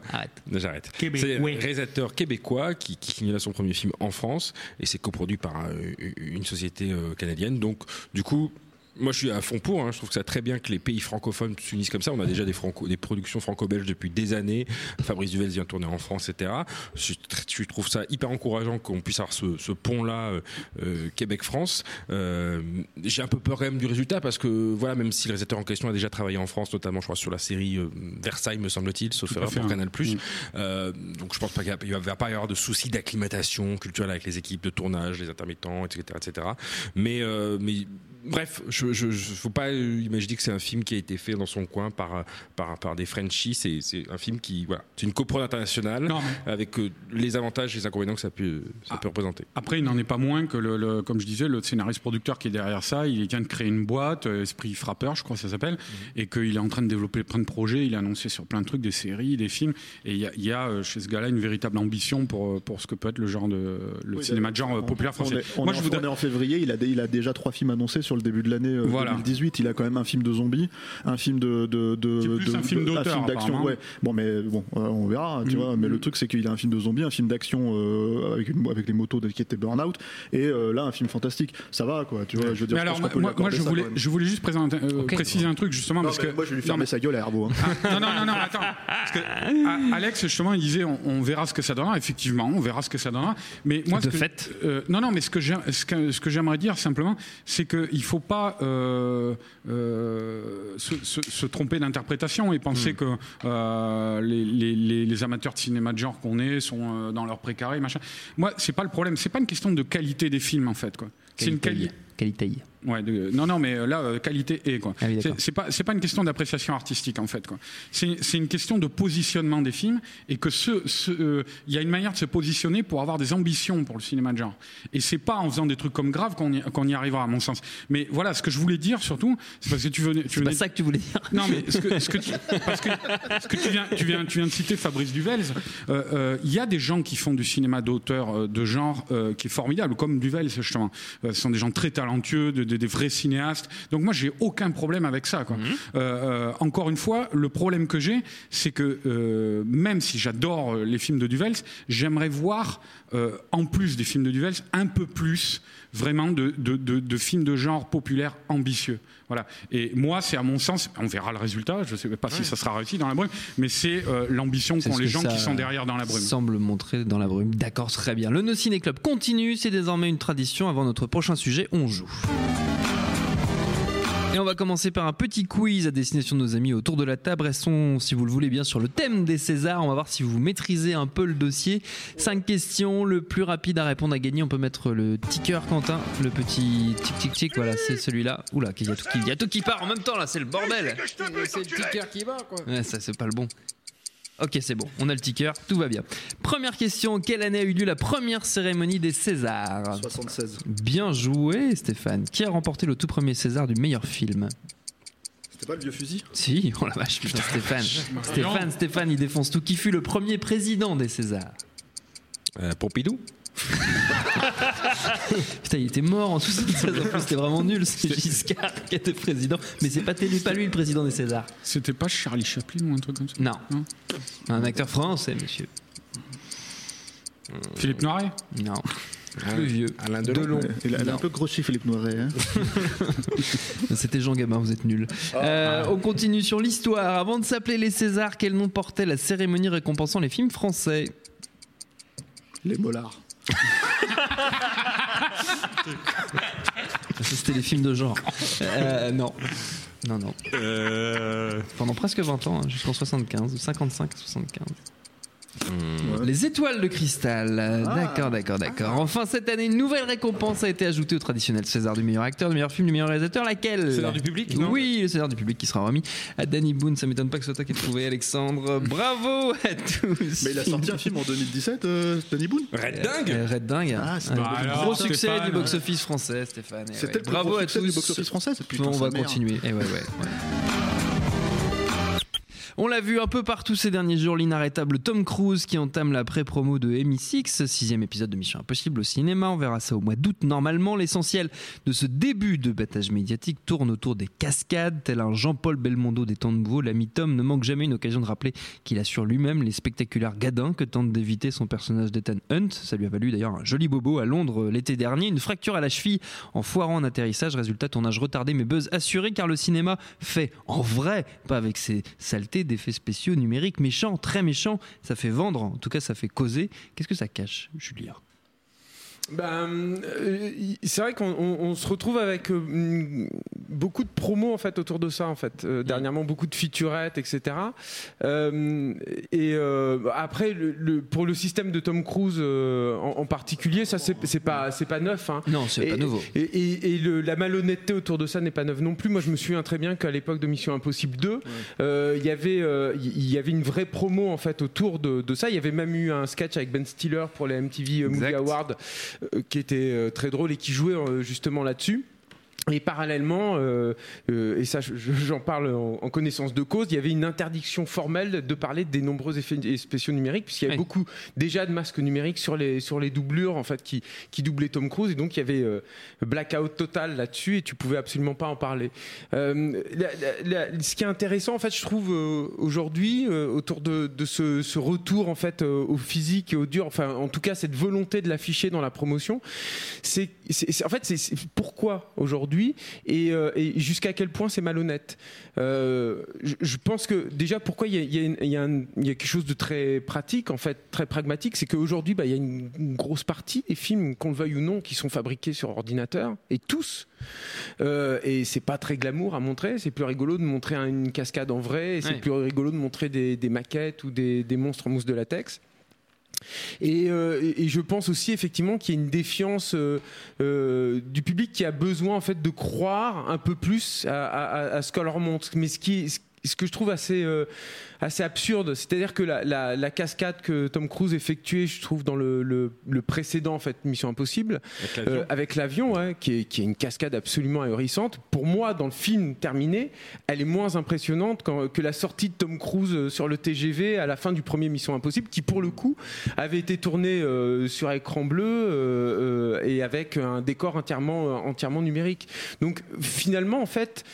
J'arrête. C'est un réalisateur québécois qui, qui finit là son premier film en France et c'est coproduit par euh, une société euh, canadienne. Donc, du coup. Moi, je suis à fond pour. hein. Je trouve que c'est très bien que les pays francophones s'unissent comme ça. On a déjà des, franco, des productions franco-belges depuis des années. Fabrice Duvel vient tourner en France, etc. Je, je trouve ça hyper encourageant qu'on puisse avoir ce, ce pont-là, euh, euh, Québec-France. Euh, J'ai un peu peur quand même du résultat parce que, voilà, même si le réalisateur en question a déjà travaillé en France, notamment, je crois, sur la série euh, Versailles, me semble-t-il, sauf fait, pour hein. Canal+. Mm. Euh, donc je pense pas qu'il va pas y avoir de soucis d'acclimatation culturelle avec les équipes de tournage, les intermittents, etc. etc. Mais, mais bref, je, je, je- faut pas euh, imaginer que c'est un film qui a été fait dans son coin par, euh, par, par des Frenchies. C'est, c'est un film qui, voilà, c'est une coprode internationale Non, mais- avec euh, les avantages et les inconvénients que ça peut, ça Ah. peut représenter. Après, il n'en est pas moins que, le, le- comme je disais, le scénariste-producteur qui est derrière ça, il vient de créer une boîte, Esprit Frappeur, je crois que ça s'appelle, et qu'il est en train de développer plein de projets. Il a annoncé sur plein de trucs, des séries, des films. Et il y a, il y a, chez ce gars-là une véritable ambition pour, pour ce que peut être le, genre de, le Oui, cinéma de genre populaire On français. est, on Moi, est je voudrais. on est en février, il a, dé- il a déjà trois films annoncés sur le début de l'année euh, Voilà. 2018. Il a quand même un film de zombies, un film de. de, de C'est plus de- un film de- d'auteur, d'action. Ouais. Bon, mais bon, euh, on verra, tu Mm. vois. Mais le truc, c'est qu'il a un film de zombies, un film d'action euh, avec, une- avec les motos de, qui étaient Burnout, et euh, là, un film fantastique. Ça va, quoi, tu vois. Je veux dire, Mais je pense moi, moi, je, voulais, je voulais juste présenter, euh, préciser un truc, justement, Non, parce que. moi, je vais lui fermer mais- sa gueule à Herbeau. hein. non, non, non, non, attends. Parce que Alex, justement, il disait on, on verra ce que ça donnera. Effectivement, on verra ce que ça donnera. Mais moi, De fait. euh, non, non, mais ce que j'ai- ce que, ce que j'aimerais dire simplement, c'est qu'il ne faut pas euh, euh, se, se- se tromper d'interprétation et penser Hmm. que euh, les, les- les- les amateurs de cinéma de genre qu'on est sont dans leur précaré, machin. Moi, c'est pas le problème. C'est pas une question de qualité des films, en fait. quoi. C'est une qualité. Qualité. Ouais, de- non, non, mais là, euh, qualité et quoi. Ah oui, c'est pas, c'est pas une question d'appréciation artistique en fait, quoi. C'est c'est une question de positionnement des films et que ce, ce, euh, il y a une manière de se positionner pour avoir des ambitions pour le cinéma de genre. Et c'est pas en faisant des trucs comme grave qu'on y, qu'on y arrivera, à mon sens. Mais voilà, ce que je voulais dire surtout, c'est parce que tu venais, tu C'est pas ça que tu voulais dire. non, mais ce que, ce que tu, parce que, ce que tu viens, tu viens, tu viens de citer Fabrice Duvels. euh, euh, Il y a des gens qui font du cinéma d'auteur euh, de genre euh, qui est formidable, comme Duvels justement. Euh, ce sont des gens très talentueux, de- de- des vrais cinéastes. Donc moi, j'ai aucun problème avec ça. Quoi. Euh, euh, encore une fois, le problème que j'ai, c'est que euh, même si j'adore les films de Duvels, j'aimerais voir, en plus des films de Duvels, un peu plus vraiment de, de, de- de films de genre populaires ambitieux. Voilà. Et moi, c'est à mon sens, on verra le résultat, je ne sais pas si ça sera réussi dans la brume, mais c'est euh, l'ambition qu'ont les que gens qui sont derrière dans la brume. Semble montrer dans la brume. D'accord, très bien. Le No Ciné Club continue. C'est désormais une tradition. Avant notre prochain sujet, on joue. Et on va commencer par un petit quiz à destination de nos amis autour de la table. Restons, si vous le voulez bien, sur le thème des Césars. On va voir si vous maîtrisez un peu le dossier. Cinq questions. Le plus rapide à répondre à gagner. On peut mettre le ticker, Quentin. Le petit tic tic tic. Voilà, c'est celui-là. Oula, il y, a tout qui- il y a tout qui part en même temps là. C'est le bordel. C'est le ticker qui va quoi. Ouais, ça c'est pas le bon. Ok, c'est bon, on a le ticker, tout va bien. Première question, quelle année a eu lieu la première cérémonie des Césars? 76. Bien joué Stéphane. Qui a remporté le tout premier César du meilleur film? C'était pas le vieux fusil? Si, oh la vache, putain, Stéphane. Stéphane, Stéphane, il défonce tout. Qui fut le premier président des Césars? Euh, Pompidou? Putain, il était mort en 76, en plus c'était vraiment nul, c'est Giscard qui était président. Mais c'est pas, télé- pas lui le président des Césars. C'était pas Charlie Chaplin ou un truc comme ça? Non. Un acteur français, monsieur. Philippe Noiret? Non. Plus vieux. Alain Delon. Il a, un peu grossi Philippe Noiret. hein. C'était Jean Gabin, vous êtes nuls. Euh, on continue sur l'histoire. Avant de s'appeler les Césars, quel nom portait la cérémonie récompensant les films français? Les mollards. C'était les films de genre. Euh, non. Non, non. Pendant presque 20 ans, hein, jusqu'en 75, 55 75. Les étoiles de cristal. Euh, D'accord, d'accord, d'accord. Enfin, cette année, une nouvelle récompense a été ajoutée au traditionnel César du meilleur acteur, du meilleur film, du meilleur réalisateur. Laquelle? César du public, non? Oui, le César du public qui sera remis à Danny Boone. Ça m'étonne pas que ce soit toi qui trouvé, Alexandre. Bravo à tous. Mais il a sorti un film en 2017, euh, Danny Boone? Red Dingue Euh, Red Dingue. Ah, c'est Un alors, gros Stéphane, succès du ouais. box-office français, Stéphane. Eh C'était ouais. le plus Bravo gros à succès tous. du box-office français. Putain, on va continuer. Eh ouais, ouais, ouais. On l'a vu un peu partout ces derniers jours, l'inarrêtable Tom Cruise qui entame la pré-promo de MI6, sixième épisode de Mission Impossible au cinéma. On verra ça au mois d'août normalement. L'essentiel de ce début de battage médiatique tourne autour des cascades, tel un Jean-Paul Belmondo des temps de nouveau. L'ami Tom ne manque jamais une occasion de rappeler qu'il assure lui-même les spectaculaires gadins que tente d'éviter son personnage d'Ethan Hunt. Ça lui a valu d'ailleurs un joli bobo à Londres l'été dernier, une fracture à la cheville en foirant un atterrissage. Résultat, tournage retardé mais buzz assuré car le cinéma fait en vrai, pas avec ses saletés d'effets spéciaux numériques méchants, très méchants. Ça fait vendre, en tout cas ça fait causer. Qu'est-ce que ça cache, Julia? Ben, c'est vrai qu'on on- on se retrouve avec euh, mm, beaucoup de promos en fait autour de ça en fait. Euh, dernièrement beaucoup de featurettes etc. Euh, et après le, le- pour le système de Tom Cruise en, en particulier ça c'est c'est pas c'est pas neuf. hein. Non, c'est Et- pas nouveau. Et, et- et le- la malhonnêteté autour de ça n'est pas neuve non plus. Moi, je me souviens très bien qu'à l'époque de Mission Impossible 2, euh, il y avait, il y avait une vraie promo en fait autour de, de ça. Il y avait même eu un sketch avec Ben Stiller pour les MTV Movie. Awards qui était euh, très drôle et qui jouait euh, justement là-dessus. Et parallèlement, euh, euh, et ça je- je- j'en parle en, en connaissance de cause, il y avait une interdiction formelle de parler des nombreux effets spéciaux numériques, puisqu'il y avait Oui. beaucoup déjà de masques numériques sur les, sur les doublures en fait, qui, qui doublaient Tom Cruise, et donc il y avait euh, blackout total là-dessus, et tu pouvais absolument pas en parler. La- la- la- ce qui est intéressant, en fait, je trouve aujourd'hui, autour de, de ce, ce retour en fait au physique et au dur, enfin en tout cas cette volonté de l'afficher dans la promotion, c'est en fait c'est pourquoi aujourd'hui et, euh, et jusqu'à quel point c'est malhonnête. Euh, je, je pense que déjà pourquoi il y a, y y y quelque chose de très pratique en fait, très pragmatique, c'est qu'aujourd'hui bah, il y a une, une grosse partie des films, qu'on le veuille ou non, qui sont fabriqués sur ordinateur et tous. Euh, et c'est pas très glamour à montrer. C'est plus rigolo de montrer un- une cascade en vrai. Et c'est Ouais. plus rigolo de montrer des, des maquettes ou des, des monstres en mousse de latex. Et, euh, et- je pense aussi effectivement qu'il y a une défiance euh, euh, du public qui a besoin en fait de croire un peu plus à, ce qu'on leur montre. Mais ce qui ce que je trouve assez, euh, assez absurde, c'est-à-dire que la, la- la cascade que Tom Cruise effectuait, je trouve, dans le, le- le précédent en fait, Mission Impossible, Avec l'avion. euh, ouais, qui, est, qui est une cascade absolument ahurissante. Pour moi, dans le film terminé, elle est moins impressionnante que la sortie de Tom Cruise euh, sur le TGV à la fin du premier Mission Impossible, qui pour le coup avait été tourné euh, sur écran bleu et avec un décor entièrement, entièrement numérique. Donc finalement, en fait,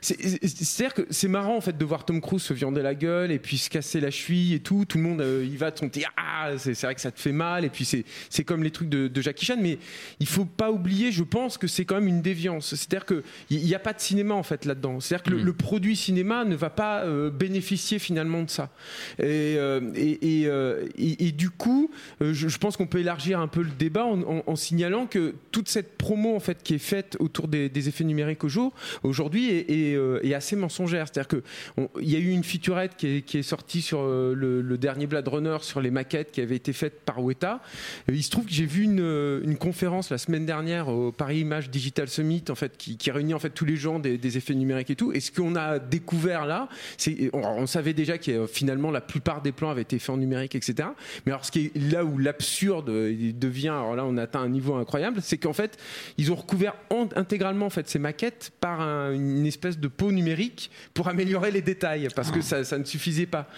c'est- c'est- c'est-à-dire que c'est marrant en fait de voir Tom Cruise se viander la gueule et puis se casser la cheville et tout. Tout le monde euh, il va côté. Ah, c'est c'est vrai que ça te fait mal. Et puis c'est c'est comme les trucs de, de Jackie Chan, mais il faut pas oublier, je pense que c'est quand même une déviance. C'est-à-dire que il n'y a pas de cinéma en fait là-dedans. C'est-à-dire que le, le produit cinéma ne va pas euh, bénéficier finalement de ça. Et, euh, et, et, du coup, je, je pense qu'on peut élargir un peu le débat en, en- en signalant que toute cette promo en fait qui est faite autour des, des effets numériques au jour aujourd'hui est, est, est assez mensongère. C'est-à-dire que on- il y a eu une featurette qui est, sortie sur euh, le, dernier Blade Runner sur les maquettes qui avaient été faites par Weta. Euh, Il se trouve que j'ai vu une, euh, une conférence la semaine dernière au Paris Image Digital Summit en fait qui, qui réunit en fait tous les gens des, effets numériques et tout. Et ce qu'on a découvert là, c'est on, savait déjà que finalement la plupart des plans avaient été faits en numérique, etc. Mais alors ce qui est là où l'absurde devient, alors là on atteint un niveau incroyable, c'est qu'en fait ils ont recouvert en- intégralement en fait ces maquettes par un- une espèce de peau numérique pour améliorer les détails parce que ça, ça ne suffisait pas.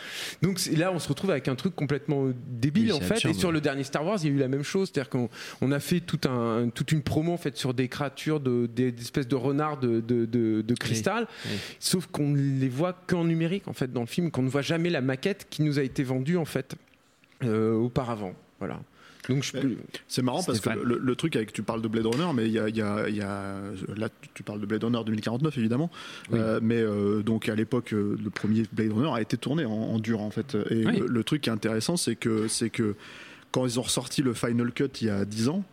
Donc là on se retrouve avec un truc complètement débile Oui, en fait. absurde, et sur le dernier Star Wars, il y a eu la même chose, c'est-à-dire qu'on on a fait tout un, toute une promo en fait sur des créatures, de, des, des espèces de renards de, de, de- de cristal, oui. sauf qu'on les voit qu'en numérique en fait dans le film, qu'on ne voit jamais la maquette qui nous a été vendue en fait euh, auparavant. Voilà. Donc je Mais C'est marrant parce que le, le truc avec tu parles de Blade Runner, mais il y a, il y a- il y a- là tu parles de Blade Runner 2049 évidemment, Euh, mais euh, donc à l'époque euh, le premier Blade Runner a été tourné en, en dur en fait. Et Oui. le, le truc qui est intéressant c'est que c'est que quand ils ont ressorti le Final Cut il y a 10 ans.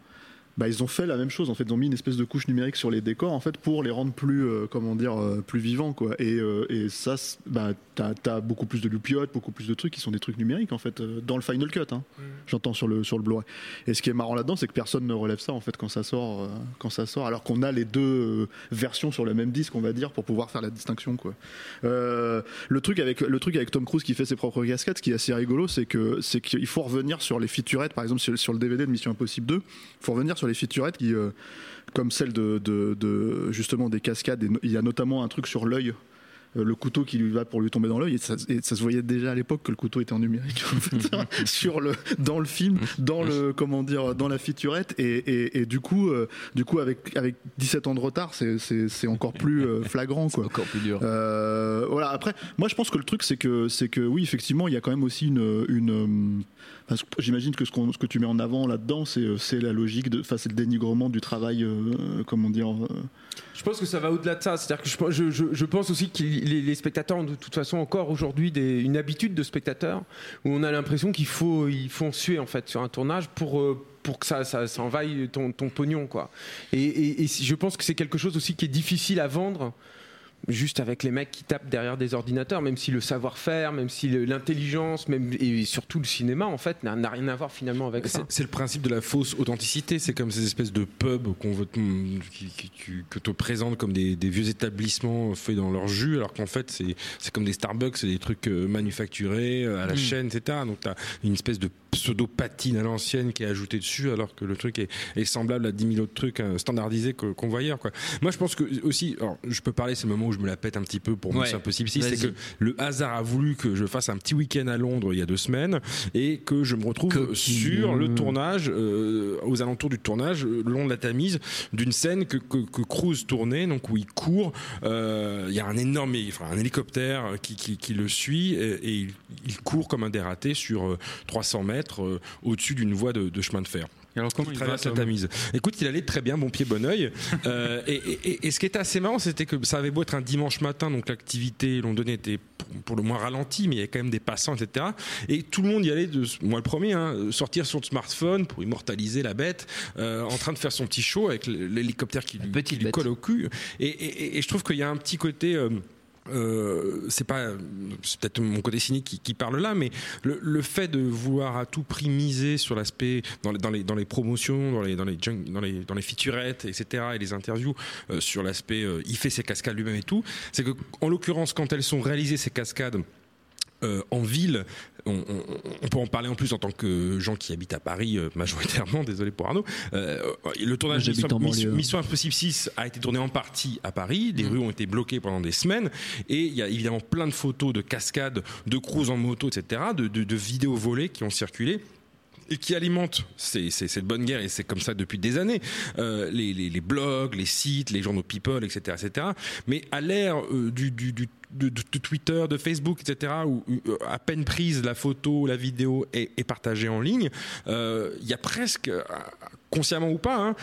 Bah, ils ont fait la même chose en fait ils ont mis une espèce de couche numérique sur les décors en fait pour les rendre plus euh, comment dire euh, plus vivants quoi et, euh, et ça bah t'as as beaucoup plus de loupiotes beaucoup plus de trucs qui sont des trucs numériques en fait dans le Final Cut hein. j'entends sur le sur le Blu-ray et ce qui est marrant là-dedans, c'est que personne ne relève ça en fait quand ça sort, quand ça sort, alors qu'on a les deux versions sur le même disque, on va dire, pour pouvoir faire la distinction quoi. Le truc avec le truc avec Tom Cruise qui fait ses propres cascades, ce qui est assez rigolo, c'est que c'est qu'il faut revenir sur les featurettes, par exemple sur, sur le DVD de Mission Impossible 2, il faut revenir sur les featurettes qui euh, comme celle de, justement des cascades. Il y a notamment un truc sur l'œil. Euh, Le couteau qui lui va pour lui tomber dans l'œil et ça, et ça se voyait déjà à l'époque que le couteau était en numérique en fait, sur le dans le film dans le comment dire dans la featurette et, et, et du coup euh, du coup avec avec 17 ans de retard c'est encore plus euh, flagrant quoi Encore plus dur. euh, voilà. Après, moi, je pense que le truc, c'est que, c'est que, oui, effectivement, il y a quand même aussi une, J'imagine que ce, que tu mets en avant là-dedans, c'est, c'est la logique de, enfin, c'est le dénigrement du travail, euh, comment dire. Je pense que ça va au-delà de ça. C'est-à-dire que je, pense- aussi que les, spectateurs ont de toute façon encore aujourd'hui une habitude de spectateurs où on a l'impression qu'il faut, il faut en suer en fait sur un tournage pour. euh, pour que ça, ça, ça envahisse ton, pognon quoi. Et, je pense que c'est quelque chose aussi qui est difficile à vendre juste avec les mecs qui tapent derrière des ordinateurs, même si le savoir-faire, même si l'intelligence, même et surtout le cinéma en fait n'a rien à voir finalement avec ça. c'est le principe de la fausse authenticité. C'est comme ces espèces de pubs qu'on veut te- qui, qui- qui- que te présente comme des, des vieux établissements faits dans leur jus, alors qu'en fait c'est comme des Starbucks, c'est des trucs euh, manufacturés euh, à la Mm. chaîne, etc. Donc t'as une espèce de pseudo patine à l'ancienne qui est ajoutée dessus, alors que le truc est, est semblable à 10 000 autres trucs euh, standardisés qu'on voit ailleurs. Quoi. Moi je pense que aussi, alors, je peux parler, c'est le moment où je me la pète un petit peu pour Ouais. c'est impossible. Si, c'est que le hasard a voulu que je fasse un petit week-end à Londres il y a deux semaines et que je me retrouve sur le tournage, euh, aux alentours du tournage, euh, le long de la Tamise, d'une scène que, que, que Cruise tournait, donc où il court. euh, Il y a un énorme, enfin, un hélicoptère qui, qui, qui le suit et, et il, il court comme un dératé sur euh, 300 mètres euh, au-dessus d'une voie de, de chemin de fer. Alors comment Il il traverse va, la Tamise. Écoute, il allait très bien, bon pied, bon oeil. Euh, et, et- et- et ce qui était assez marrant, c'était que ça avait beau être un dimanche matin, donc l'activité londonienne était pour, pour le moins ralentie, mais il y avait quand même des passants, etc. Et tout le monde y allait, de, moi le premier, hein, sortir son smartphone pour immortaliser la bête, euh, en train de faire son petit show avec l'hélicoptère qui, lui- qui lui colle au cul. Et, et- et je trouve qu'il y a un petit côté. euh, euh, c'est pas c'est peut-être mon côté cynique qui, parle là mais le, fait de vouloir à tout prix miser sur l'aspect dans les, dans les dans les promotions dans les dans les dans les dans les featurettes etc et les interviews euh, sur l'aspect euh, il fait ses cascades lui-même et tout c'est que en l'occurrence quand elles sont réalisées ces cascades en ville, on, on- on peut en parler en plus en tant que gens qui habitent à Paris euh, majoritairement, désolé pour Arnaud. Euh, le tournage de Mission, Impossible 6 a été tourné en partie à Paris. Mmh. Les rues ont été bloquées pendant des semaines et il y a évidemment plein de photos de cascades, de cruise en moto, etc., de, de, de vidéos volées qui ont circulé et qui alimentent ces- ces- cette bonne guerre et c'est comme ça depuis des années euh, les, les- les blogs, les sites, les journaux People, etc., etc. Mais à l'ère euh, du, du- du- de, Twitter, de Facebook, etc., où euh, à peine prise la photo, la vidéo est, est partagée en ligne, euh, il y a presque consciemment ou pas, hein,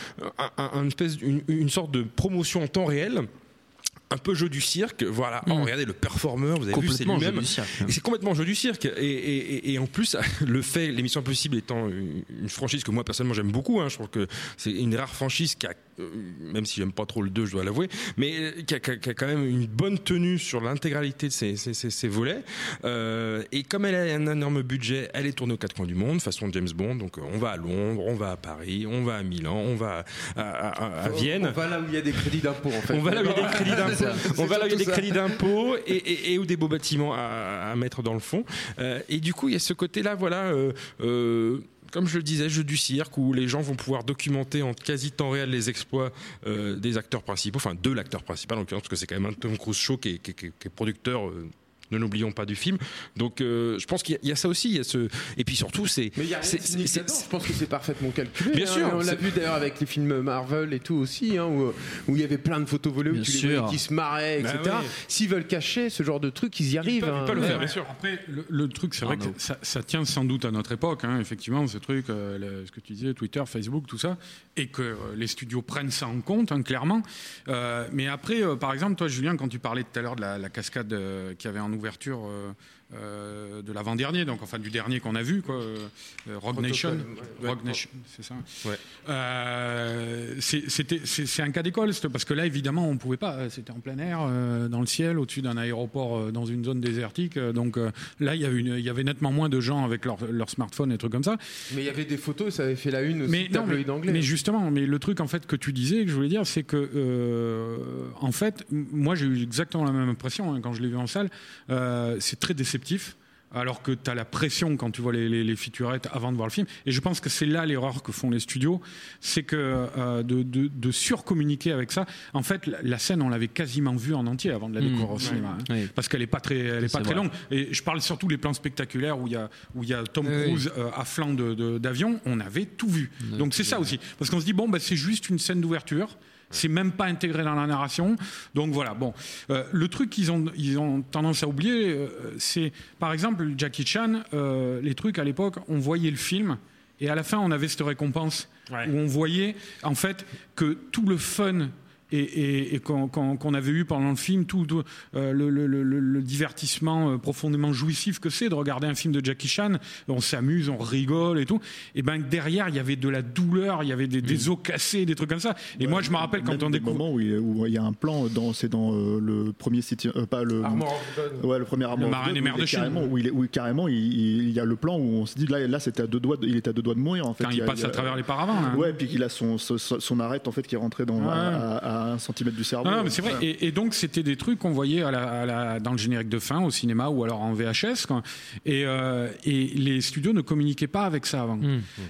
un- un espèce, une, une sorte de promotion en temps réel. Un peu jeu du cirque, voilà. Oh, regardez le performeur, vous avez vu, c'est Complètement jeu lui-même. du cirque. Et c'est complètement jeu du cirque. Et, et- et- et en plus, le fait, l'émission Impossible étant une, franchise que moi personnellement j'aime beaucoup, hein, je trouve que c'est une rare franchise qui a, euh, même si j'aime pas trop le 2, je dois l'avouer, mais qui a, qui a- qui a quand même une bonne tenue sur l'intégralité de ses, ses- ses- ses volets. Euh, et comme elle a un énorme budget, elle est tournée aux quatre coins du monde, façon James Bond. Donc euh, on va à Londres, on va à Paris, on va à Milan, on va à, à- à- à Vienne. On va là où il y a des crédits d'impôt en fait. On va là où il y a des crédits d'impôt. Ça. On va là où il y a des ça. crédits d'impôt et, et, et où des beaux bâtiments à, à mettre dans le fond. Euh, et du coup, il y a ce côté-là, voilà. euh, euh, comme je le disais, jeu du cirque où les gens vont pouvoir documenter en quasi temps réel les exploits euh, des acteurs principaux, enfin de l'acteur principal en l'occurrence, parce que c'est quand même un Tom Cruise show qui est, qui est- qui est- qui est producteur Ne n'oublions pas du film. Donc, euh, je pense qu'il y, a- il y a ça aussi. Il y a ce... Et puis surtout, c'est. Mais il y a rien de. Je pense que c'est parfaitement calculé. Bien hein. sûr, On l'a vu d'ailleurs avec les films Marvel et tout aussi, hein, où, où il y avait plein de photos volées où tu les voyais qui se marraient, etc. Bah oui. S'ils veulent cacher ce genre de truc, ils y arrivent. peuvent- ils hein. peuvent le Ouais. faire, bien sûr. Après, le, le truc, c'est vrai que ça, ça tient sans doute à notre époque, hein, effectivement, ce truc, euh, le- ce que tu disais, Twitter, Facebook, tout ça, et que euh, les studios prennent ça en compte, hein, clairement. Euh, mais après, euh, par exemple, toi, Julien, quand tu parlais tout à l'heure de la, la cascade euh, qu'il y avait en ouverture euh, euh, de l'avant-dernier, donc enfin du dernier qu'on a vu, quoi, euh, euh, Rogue Nation. Rogue Nation, c'est ça. Ouais. Euh, c'est- c'était- c'est c'est un cas d'école, parce que là, évidemment, on pouvait pas. C'était en plein air, euh, dans le ciel, au-dessus d'un aéroport, euh, dans une zone désertique. euh, donc euh, là, il y, avait une- il y avait nettement moins de gens avec leur, leur smartphone et trucs comme ça. Mais il y avait des photos, ça avait fait la une aussi, Mais, non, mais, anglais. mais justement, mais le truc en fait que tu disais, que je voulais dire, c'est que euh, en fait, moi j'ai eu exactement la même impression hein, quand je l'ai vu en salle. Euh, c'est très déceptif. Alors que tu as la pression quand tu vois les, les, les featurettes avant de voir le film. Et je pense que c'est là l'erreur que font les studios. C'est que euh, de, de, de surcommuniquer avec ça. En fait, la, la scène, on l'avait quasiment vue en entier avant de la Mmh. découvrir au cinéma. hein. Parce qu'elle n'est pas très, elle est pas très vrai. longue. Et je parle surtout des plans spectaculaires où il y a, où il y a Tom Oui. Cruise euh, à flanc de- de- d'avion. On avait tout vu. Donc c'est ça aussi. Parce qu'on se dit, bon, bah, c'est juste une scène d'ouverture. C'est même pas intégré dans la narration. Donc voilà, bon. Euh, le truc qu'ils ont, ils ont tendance à oublier, euh, c'est par exemple Jackie Chan, euh, les trucs à l'époque, on voyait le film et à la fin on avait cette récompense Ouais. où on voyait en fait que tout le fun et, et- et qu'on avait eu pendant le film, tout, tout, euh, le, le- le- le- le divertissement euh, profondément jouissif que c'est de regarder un film de Jackie Chan, on s'amuse, on rigole et tout, et ben derrière il y avait de la douleur, il y avait des, des os cassés, des trucs comme ça. Et moi je me rappelle quand on découvre. moments où il, où il y a un plan, dans, c'est dans euh, le premier City, euh, pas le. Armor. Ouais, le premier Armor Le marin des mers de Chine. carrément, où il est, où carrément il, il y a le plan où on se dit là, là c'était à deux doigts, de- il est à deux doigts de mourir en fait. Quand il a- passe a- à travers les paravents. là. Ouais, puis qu'il a son, son, son arête en fait qui est rentré dans, Ouais. à, à un centimètre du cerveau. Ah, mais c'est vrai. Et, et donc, c'était des trucs qu'on voyait à la, à la- dans le générique de fin, au cinéma ou alors en VHS. quoi. Et, euh, et les studios ne communiquaient pas avec ça avant.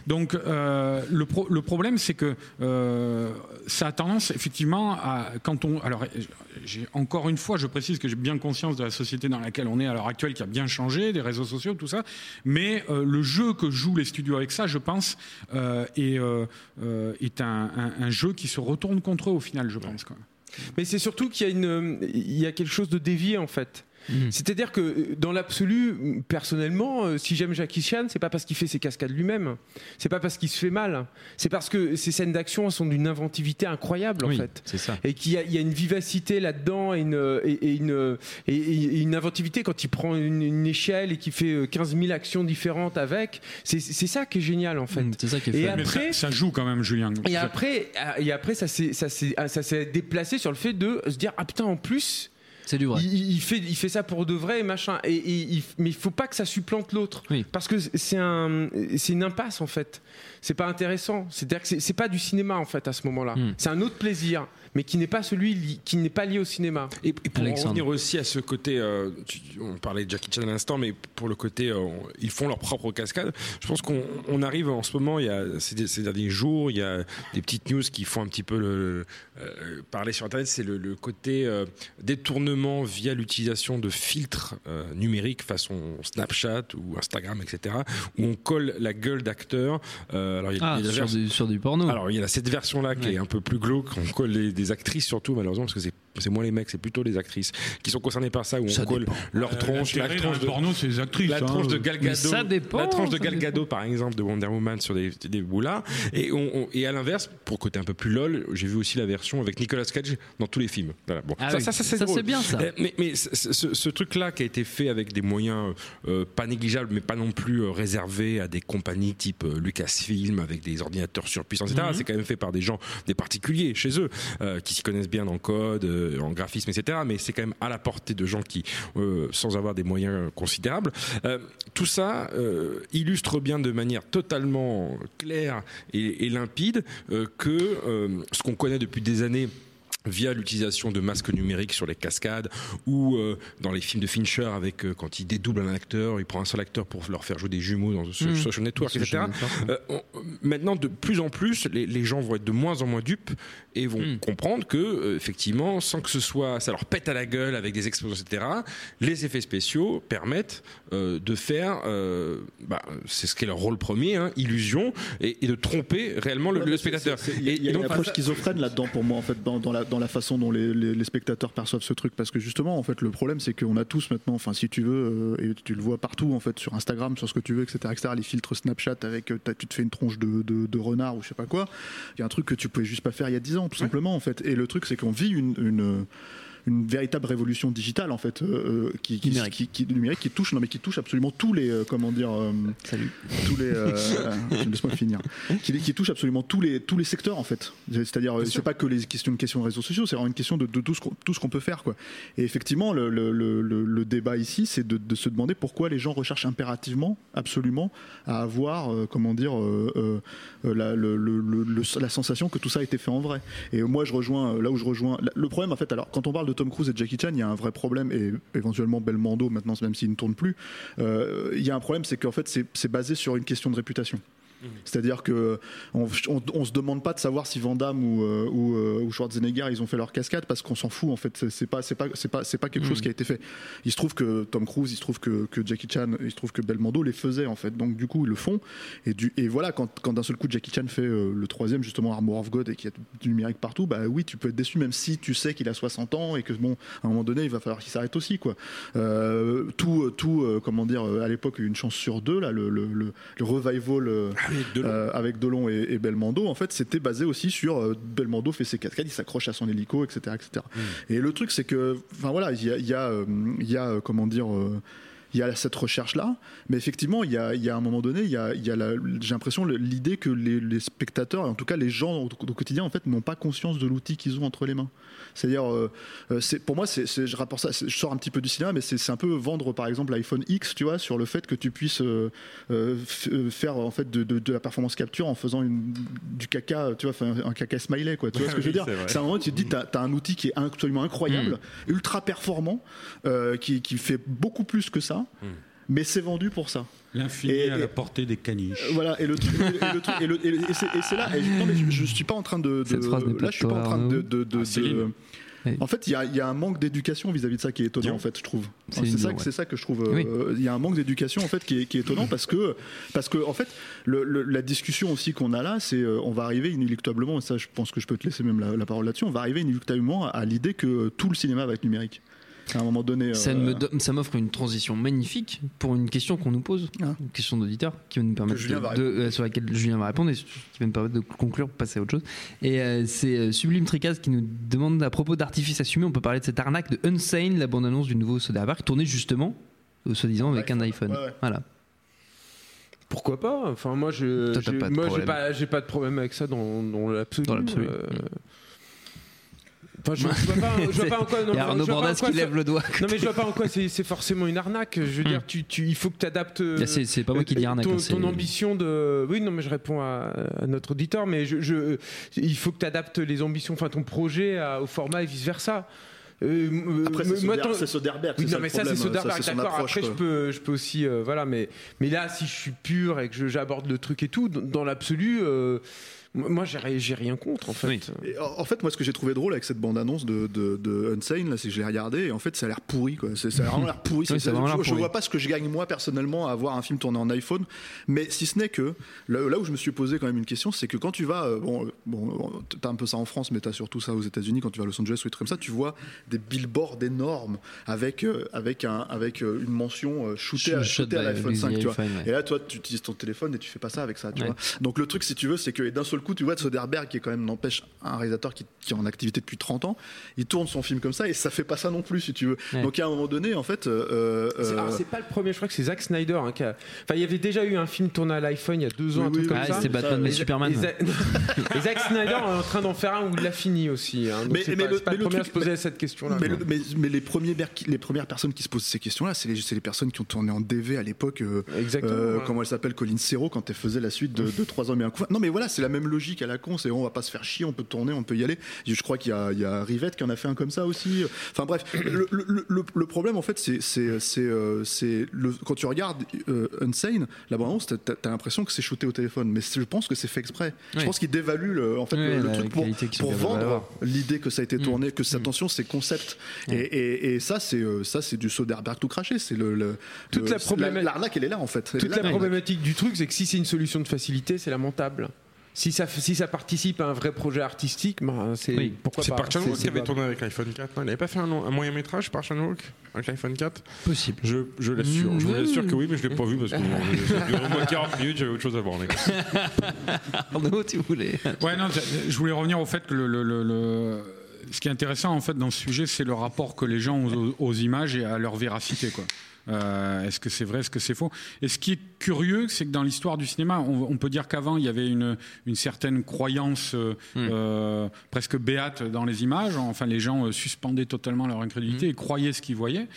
Donc, euh, le, pro- le problème, c'est que euh, ça a tendance, effectivement, à. Quand on, alors, encore une fois, je précise que j'ai bien conscience de la société dans laquelle on est à l'heure actuelle, qui a bien changé, des réseaux sociaux, tout ça. Mais euh, le jeu que jouent les studios avec ça, je pense, euh, est, euh, est un, un- un jeu qui se retourne contre eux au final, je pense. Quoi. Mais c'est surtout qu'il y a une, il y a quelque chose de dévié en fait. Mhm. C'est-à-dire que euh, dans l'absolu, personnellement, euh, si j'aime Jackie Chan, c'est pas parce qu'il fait ses cascades lui-même, c'est pas parce qu'il se fait mal, c'est parce que ces scènes d'action sont d'une inventivité incroyable en Oui, fait. c'est ça. Et qu'il y, a- il y a une vivacité là-dedans et une, et, et une, et- et une inventivité quand il prend une, une échelle et qu'il fait euh, 15 000 actions différentes avec. C'est ça qui est génial en fait. Mm, C'est ça qui est Et après, ça, ça joue quand même, Julien. et après, euh, et après s'est- ça s'est déplacé sur le fait de se dire ah putain en plus C'est du vrai. il, il fait il fait ça pour de vrai machin et, et il- mais il faut pas que ça supplante l'autre Oui. parce que c'est un c'est une impasse en fait c'est pas intéressant c'est à dire que c'est- pas du cinéma en fait à ce moment-là Hmm. c'est un autre plaisir mais qui n'est pas celui li- qui n'est pas lié au cinéma Et, et pour en Alexandre. revenir aussi à ce côté, euh, tu- on parlait de Jackie Chan à l'instant, mais pour le côté, euh, ils font leur propre cascade. Je pense qu'on on arrive en ce moment, il y a ces, ces derniers jours, il y a des petites news qui font un petit peu le, euh, parler sur Internet. C'est le, le côté euh, détournement via l'utilisation de filtres euh, numériques façon Snapchat ou Instagram, etc., où on colle la gueule d'acteurs. Euh, alors il y a- Ah, il y a la sur version- du, sur du porno. alors il y a cette version là qui Ouais. est un peu plus glauque, on colle les- des actrices surtout malheureusement parce que c'est c'est moins les mecs, c'est plutôt les actrices qui sont concernées par ça où on colle dépend. leur tronche, la tranche dans de porno, c'est les actrices. la hein. tranche de Gal Mais Gadot, ça dépend, la tranche de ça Gal dépend. Gadot par exemple de Wonder Woman sur des, des boulards et, on, on- et à l'inverse pour côté un peu plus lol j'ai vu aussi la version avec Nicolas Cage dans tous les films Voilà, bon. Ah ça, oui. ça, ça, c'est Ça, drôle. c'est bien, ça. Euh, mais mais ce, ce- ce truc-là qui a été fait avec des moyens euh, pas négligeables, mais pas non plus euh, réservés à des compagnies type euh, Lucasfilm avec des ordinateurs surpuissants, etc. Mhm. C'est quand même fait par des gens, des particuliers chez eux, euh, qui s'y connaissent bien le code, euh, en graphisme, etc. Mais c'est quand même à la portée de gens qui, euh, sans avoir des moyens considérables. Tout ça illustre bien de manière totalement claire et, et limpide que ce qu'on connaît depuis des années via l'utilisation de masques numériques sur les cascades ou euh, dans les films de Fincher avec euh, quand il dédouble un acteur, il prend un seul acteur pour leur faire jouer des jumeaux dans ce Mhm. social network, Social etc. Euh, on- maintenant, de plus en plus, les, les gens vont être de moins en moins dupes et vont Mhm. comprendre que, euh, effectivement, sans que ce soit, ça leur pète à la gueule avec des explosions, etc. Les effets spéciaux permettent euh, de faire, euh, bah, c'est ce qui est leur rôle premier, hein, illusion, et, et de tromper réellement le, Ouais, spectateur. Il y a, y une approche schizophrène là-dedans pour moi en fait dans, dans la, dans la façon dont les, les- les spectateurs perçoivent ce truc parce que justement en fait le problème c'est qu'on a tous maintenant enfin si tu veux euh, et tu le vois partout en fait sur Instagram sur ce que tu veux etc etc les filtres Snapchat avec tu te fais une tronche de, de, de renard ou je sais pas quoi il y a un truc que tu pouvais juste pas faire il y a 10 ans tout simplement en fait. Et le truc c'est qu'on vit une, une une véritable révolution digitale en fait euh, euh, qui, qui, Numérique. qui, qui- numérique qui touche non mais qui touche absolument tous les euh, comment dire Salut. tous les laisse-moi finir. Qui, touche absolument tous les tous les secteurs en fait. C'est-à-dire c'est pas que les questions une question de réseaux sociaux c'est vraiment une question de, de tout ce qu'on tout ce qu'on peut faire quoi. Et effectivement le, le, le, débat ici c'est de, de se demander pourquoi les gens recherchent impérativement absolument à avoir comment dire la, la sensation que tout ça a été fait en vrai. Et moi je rejoins là où je rejoins le problème en fait alors quand on parle de Tom Cruise et Jackie Chan il y a un vrai problème et éventuellement Belmondo maintenant même s'il ne tourne plus euh, il y a un problème c'est qu'en fait c'est basé sur une question de réputation c'est-à-dire que on, on, on se demande pas de savoir si Van Damme ou, euh, ou, euh, ou Schwarzenegger ils ont fait leur cascade parce qu'on s'en fout en fait. C'est- pas c'est pas c'est pas c'est pas quelque chose qui a été fait. Il se trouve que Tom Cruise, il se trouve que, que Jackie Chan, il se trouve que Belmondo les faisait en fait. Donc du coup ils le font et du et voilà quand, quand d'un seul coup Jackie Chan fait euh, le troisième justement Armor of God et qu'il y a du numérique partout, bah oui tu peux être déçu même si tu sais qu'il a 60 ans et que bon à un moment donné il va falloir qu'il s'arrête aussi quoi. Tout tout comment dire à l'époque une chance sur deux là le le, le, le revival euh, euh, avec Delon et, et Belmondo, en fait, c'était basé aussi sur euh, Belmondo fait ses cascades, il s'accroche à son hélico, etc., etc. Et le truc, c'est que, enfin voilà, il y a, il y a, euh, y a, euh, comment dire. Il y a cette recherche-là, mais effectivement, il y a, il y a un moment donné, il y a, il y a j'ai l'impression l'idée que les, les spectateurs, en tout cas les gens au, au quotidien, en fait, n'ont pas conscience de l'outil qu'ils ont entre les mains. C'est-à-dire, euh, euh, pour moi, je rapporte ça, je sors un petit peu du cinéma, mais c'est, c'est un peu vendre, par exemple, l'iPhone X, tu vois, sur le fait que tu puisses euh, faire en fait de, de- de la performance capture en faisant une, du caca, tu vois, un caca smiley, quoi. Tu vois ce que je veux dire c'est un moment où tu te dis, t'as, as un outil qui est absolument incroyable, ultra performant, qui, qui fait beaucoup plus que ça. Mais c'est vendu pour ça. L'infini Et- à la portée des caniches. Euh, Voilà, et le truc, et le truc- et le- et et c'est et c'est là, et je, non, mais je, je suis pas en train de, de- là je suis pas en train de, de- de- Ah, en fait, il y a, il y a un manque d'éducation vis-à-vis de ça qui est étonnant, en fait, je trouve. C'est ça, ouais. c'est ça que je trouve. euh, Oui. Il y a un manque d'éducation, en fait, qui est, qui est étonnant parce que, parce que, en fait, le- le- la discussion aussi qu'on a là, c'est, euh, on va arriver inéluctablement, et ça, je pense que je peux te laisser même la, la parole là-dessus, on va arriver inéluctablement à l'idée que tout le cinéma va être numérique. À un moment donné. Ça euh, me do- ça m'offre une transition magnifique pour une question qu'on nous pose, Ah. une question d'auditeur qui va nous permettre de- de- euh, sur laquelle Julien va répondre et qui va nous permettre de conclure, passer à autre chose. Et euh, c'est euh, Sublime Tricaz qui nous demande à propos d'artifice assumé, on peut parler de cette arnaque de Unsane, la bande-annonce du nouveau Soderbergh, tournée justement, euh, soi-disant avec un iPhone. Ouais, ouais. Voilà. Pourquoi pas? Enfin, moi, je, j'ai- pas de moi, j'ai problème. pas, j'ai pas de problème avec ça dans, dans l'absolu. Dans l'absolu. euh. Enfin, je, je vois pas, je vois pas en quoi. non, Il y a enfin, Arnaud Bordas quoi qui lève le doigt. Non mais je vois pas en quoi c'est forcément une arnaque. Je veux Hmm. dire, tu, tu, il faut que tu adaptes. Là, c'est- pas moi qui dis arnaque, Ton, hein, ton ambition de. Oui, non, mais je réponds à, à notre auditeur, mais je, je- il faut que tu adaptes les ambitions, enfin ton projet à- au format et vice versa. Euh, Après, euh, c'est Soderbergh. oui, non, ça mais ça, c'est problème, Soderbergh, d'accord. Après, je peux, je peux aussi, euh, voilà, mais, mais là, si je suis pur et que j'aborde le truc et tout, dans, dans l'absolu, euh, moi, j'ai ri- j'ai rien contre, en fait. Et en fait, moi, ce que j'ai trouvé drôle avec cette bande-annonce de, de, de Unsane, là, c'est que je l'ai regardé et en fait, ça a l'air pourri, quoi. Ça a vraiment l'air pourri. Oui, C'est- ça a vraiment je, pourri. vois pas ce que je gagne moi personnellement à avoir un film tourné en iPhone, mais si ce n'est que là, là où je me suis posé quand même une question, c'est que quand tu vas, euh, bon, euh, bon, t'as un peu ça en France, mais t'as surtout ça aux États-Unis quand tu vas à Los Angeles ou des trucs comme ça, tu vois des billboards énormes avec euh, avec un avec euh, une mention shootée à, l'iPhone 5, tu vois. iPhone, ouais. Et là, toi, tu utilises ton téléphone et tu fais pas ça avec ça, tu Ouais. vois. Donc le truc, si tu veux, c'est que d'un seul coup, tu vois Soderbergh, qui est quand même n'empêche un réalisateur qui, qui est en activité depuis 30 ans, il tourne son film comme ça et ça fait pas ça non plus, si tu veux. Ouais. Donc à un moment donné, en fait, euh, C'est euh, c'est pas le premier, je crois que c'est Zack Snyder. hein, qui a- Enfin, il y avait déjà eu un film tourné à l'iPhone il y a deux ans, Oui, un truc oui, comme Ah, ça. c'est Batman et et- Superman. Et, Zack- et Zack Snyder est en train d'en faire un où il l'a fini aussi. hein. Donc Mais- c'est mais pas, le- pas mais premier à se poser mais- cette question-là. mais, mais- mais les, premiers ber- les premières personnes qui se posent ces questions-là, c'est les, personnes qui ont tourné en DV à l'époque. euh, Exactement. euh, ouais. Comment elle s'appelle Colin Serrault quand elle faisait la suite de, de 3 ans mais un coup. Non mais voilà, c'est la même logique à la con, c'est on va pas se faire chier, on peut tourner, on peut y aller. Je crois qu'il y a, il y a Rivette qui en a fait un comme ça aussi. Enfin bref, le, le- le- le problème en fait, c'est c'est c'est euh, c'est le quand tu regardes euh, Unsane, la bande-annonce, t'as t'as l'impression que c'est shooté au téléphone, mais je pense que c'est fait exprès. Je pense qu'il dévalue le, en fait Oui, le, truc pour, vendre l'idée que ça a été Mm. tourné, que c'est attention, c'est concept. Et, et, et ça, c'est euh, ça, c'est du Soderbergh tout craché. C'est le, le- Toute le- la l'arnaque, elle est là en fait. Elle Toute la problématique du truc, c'est que si c'est une solution de facilité, c'est lamentable. Si ça, si ça participe à un vrai projet artistique, ben, c'est pourquoi C'est pas. Park Chan-wook C'est- qui c'est avait pas- tourné avec l'iPhone 4. non il n'avait pas fait un, long- un moyen métrage Park Chan-wook avec l'iPhone 4 Possible. Je, je l'assure. Je vous assure que oui, mais je l'ai pas vu parce que durait au moins 40 minutes, j'avais autre chose à voir. Arnaud, tu voulais. Ouais, non, je- je voulais revenir au fait que le, le- le- le- ce qui est intéressant en fait dans ce sujet, c'est le rapport que les gens ont aux, aux images et à leur véracité. Quoi. Euh, est-ce que c'est vrai, est-ce que c'est faux? Et ce qui est curieux, c'est que dans l'histoire du cinéma, on, on peut dire qu'avant il y avait une, une certaine croyance euh, euh, presque béate dans les images. Enfin, les gens suspendaient totalement leur incrédulité et croyaient ce qu'ils voyaient.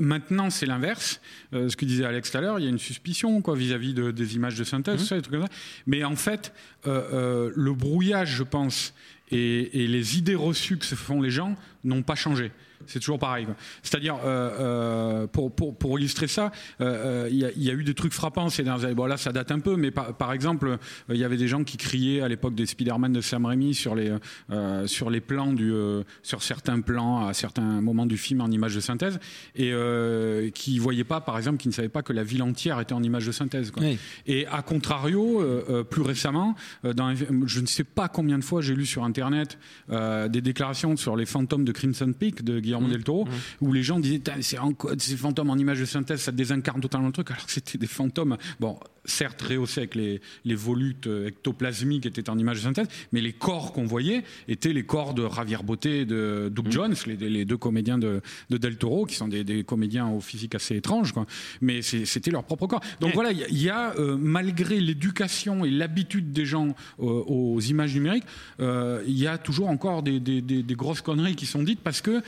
Maintenant, c'est l'inverse. Ce que disait Alex tout à l'heure, il y a une suspicion quoi vis-à-vis de- des images de synthèse, tout ça, des trucs comme ça. Mais en fait, le brouillage, je pense, et, et les idées reçues que se font les gens n'ont pas changé. C'est toujours pareil. C'est-à-dire, euh, euh, pour, pour, pour illustrer ça, euh, euh, il y, a- il y a eu des trucs frappants ces dernières années. Bon, là, ça date un peu, mais par, par exemple, euh, il y avait des gens qui criaient à l'époque des Spider-Man de Sam Raimi sur les, euh, sur les plans, du, euh, sur certains plans, à certains moments du film en images de synthèse, et euh, qui ne voyaient pas, par exemple, qui ne savaient pas que la ville entière était en images de synthèse. quoi. Et à contrario, euh, euh, plus récemment, euh, dans, je ne sais pas combien de fois j'ai lu sur Internet euh, des déclarations sur les fantômes de Crimson Peak de Guillermo del Toro, où les gens disaient c'est fantômes en images de synthèse, ça désincarne totalement le truc, alors que c'était des fantômes, bon, certes rehaussés avec les, les volutes euh, ectoplasmiques qui étaient en images de synthèse, mais les corps qu'on voyait étaient les corps de Javier Botet et de Doug Jones, les, les deux comédiens de, de Del Toro, qui sont des, des comédiens au physique assez étrange, quoi. mais c'était leur propre corps. Donc voilà, il y a, il y a, euh, malgré l'éducation et l'habitude des gens euh, aux images numériques, euh, il y a toujours encore des, des- des- des grosses conneries qui sont dites parce que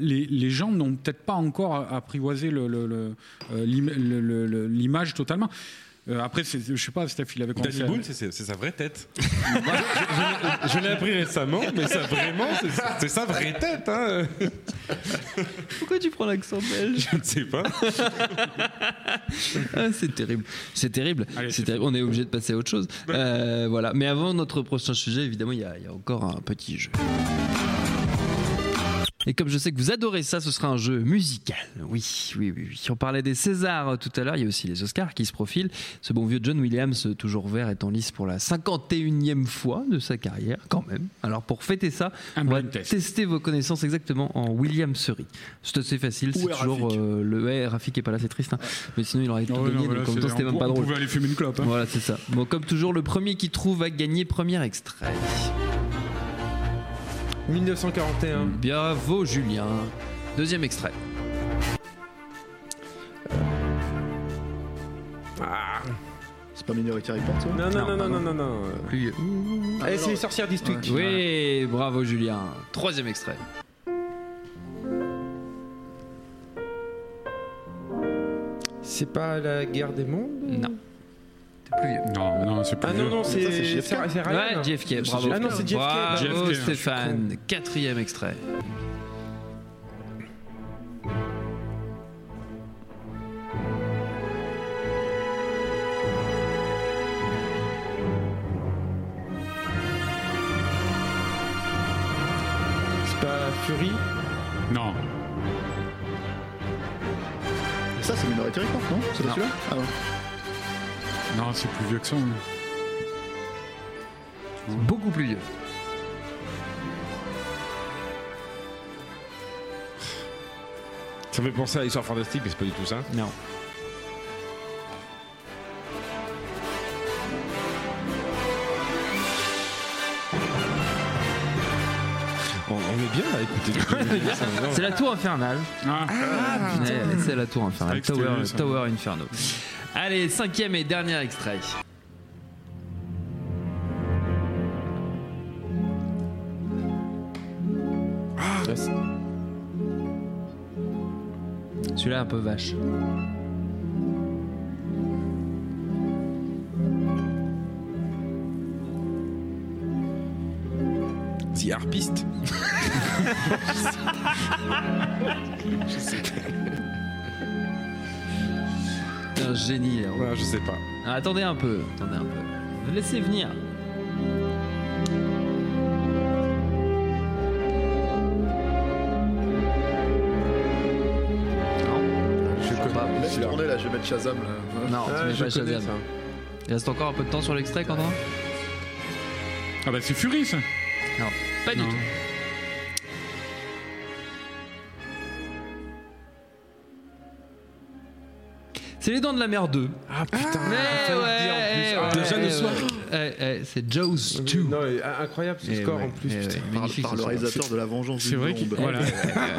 les, les gens n'ont peut-être pas encore apprivoisé le- le- le- l'image totalement. Euh, après, c'est- je sais pas, Steph, il avait commencé. Danny à- Boone, c'est c'est sa vraie tête. Je, je- je l'ai appris récemment, mais ça vraiment, c'est- c'est sa vraie tête. Hein. Pourquoi tu prends l'accent belge Je ne sais pas. Ah, c'est terrible. C'est terrible. C'est terrible. On est obligé de passer à autre chose. Euh, voilà. Mais avant notre prochain sujet, évidemment, il y, a- il y a encore un petit jeu. Et comme je sais que vous adorez ça, ce sera un jeu musical. Oui, oui, oui. oui. On parlait des Césars euh, tout à l'heure, il y a aussi les Oscars qui se profilent. Ce bon vieux John Williams, euh, toujours vert, est en lice pour la 51e fois de sa carrière, quand même. Alors pour fêter ça, on va tester vos connaissances exactement en Williamserie. C'est assez facile, c'est est toujours euh, le. Ouais, Rafik est pas là, c'est triste. hein. Mais sinon, il aurait non, gagné, donc en même c'est- temps, c'était on même pas pou- on drôle. pouvait aller fumer une clope, hein. Voilà, c'est ça. Bon, comme toujours, le premier qui trouve va gagner premier extrait. 1941. Bravo, Julien. Deuxième extrait. Ah. C'est pas Minority Report, ça? Non, non, non, non, non, non, non. Plus. Eh, c'est les sorcières d'Eastwick. Oui, bravo, Julien. Troisième extrait. C'est pas la guerre des mondes? Non. T'es plus vieux. Non, non, c'est plus Ah non, vieux. non, c'est Ça, c'est JFK. c'est- c'est Ryan. Ouais, JFK, bravo. Ah non, c'est JFK. Bravo, JFK. Stéphane. Quatrième extrait. C'est pas Fury? Non. Ça, c'est Minority Report, non? C'est pas celui-là? Ah ouais. Non, c'est plus vieux que ça. Beaucoup plus vieux. Ça fait penser à l'histoire fantastique, mais c'est pas du tout ça. Non. On, est bien à écouter. C'est la tour infernale. Ah. C'est la tour infernale. Tower. Tower Inferno. Allez, cinquième et dernier extrait. Celui-là un peu vache. The Harpist. Je sais Un génie. Ouais, je sais pas. Ah, attendez un peu, attendez un peu. Laissez venir. Je. Laisse tourner là, je vais mettre Shazam là. Non, Ah, tu mets je pas connais Shazam. ça. Il reste encore un peu de temps sur l'extrait, Quentin? Ah bah c'est Fury ça. Non, pas du Non. tout. C'est les dents de la mer 2. Ah putain, Mais ouais, eh Ah, ouais, le soir. ouais. Eh, eh, c'est Jaws 2. Non, mais, ah, incroyable ce Eh score ouais, en plus. eh putain. ouais, Par, par le réalisateur de La Vengeance C'est du vrai Monde. qu'il voilà.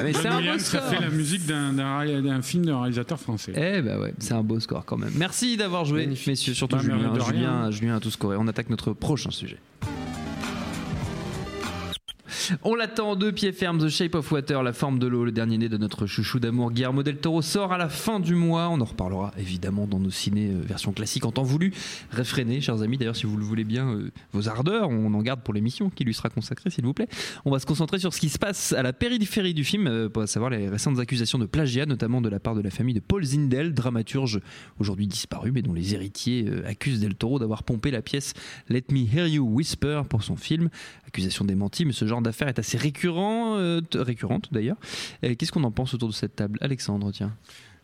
Mais c'est un beau score. fait la musique d'un- film d'un réalisateur français. Eh bah ouais, c'est un beau score quand même. Merci d'avoir joué, Magnifique. messieurs, surtout Bah, Julien. de. Julien, Julien a tout scoré. On attaque notre prochain sujet. On l'attend de pied ferme, The Shape of Water, La forme de l'eau, le dernier né de notre chouchou d'amour Guillermo del Toro sort à la fin du mois. On en reparlera évidemment dans nos ciné euh, version classique en temps voulu. Réfrénez, chers amis, d'ailleurs si vous le voulez bien, euh, vos ardeurs, on en garde pour l'émission qui lui sera consacrée s'il vous plaît. On va se concentrer sur ce qui se passe à la périphérie du film, euh, pour savoir les récentes accusations de plagiat, notamment de la part de la famille de Paul Zindel, dramaturge aujourd'hui disparu, mais dont les héritiers accusent Del Toro d'avoir pompé la pièce Let Me Hear You Whisper pour son film. Accusation démentie, mais ce genre d'affaire est assez récurrent, euh, récurrente d'ailleurs. Qu'est-ce qu'on en pense autour de cette table? Alexandre, tiens.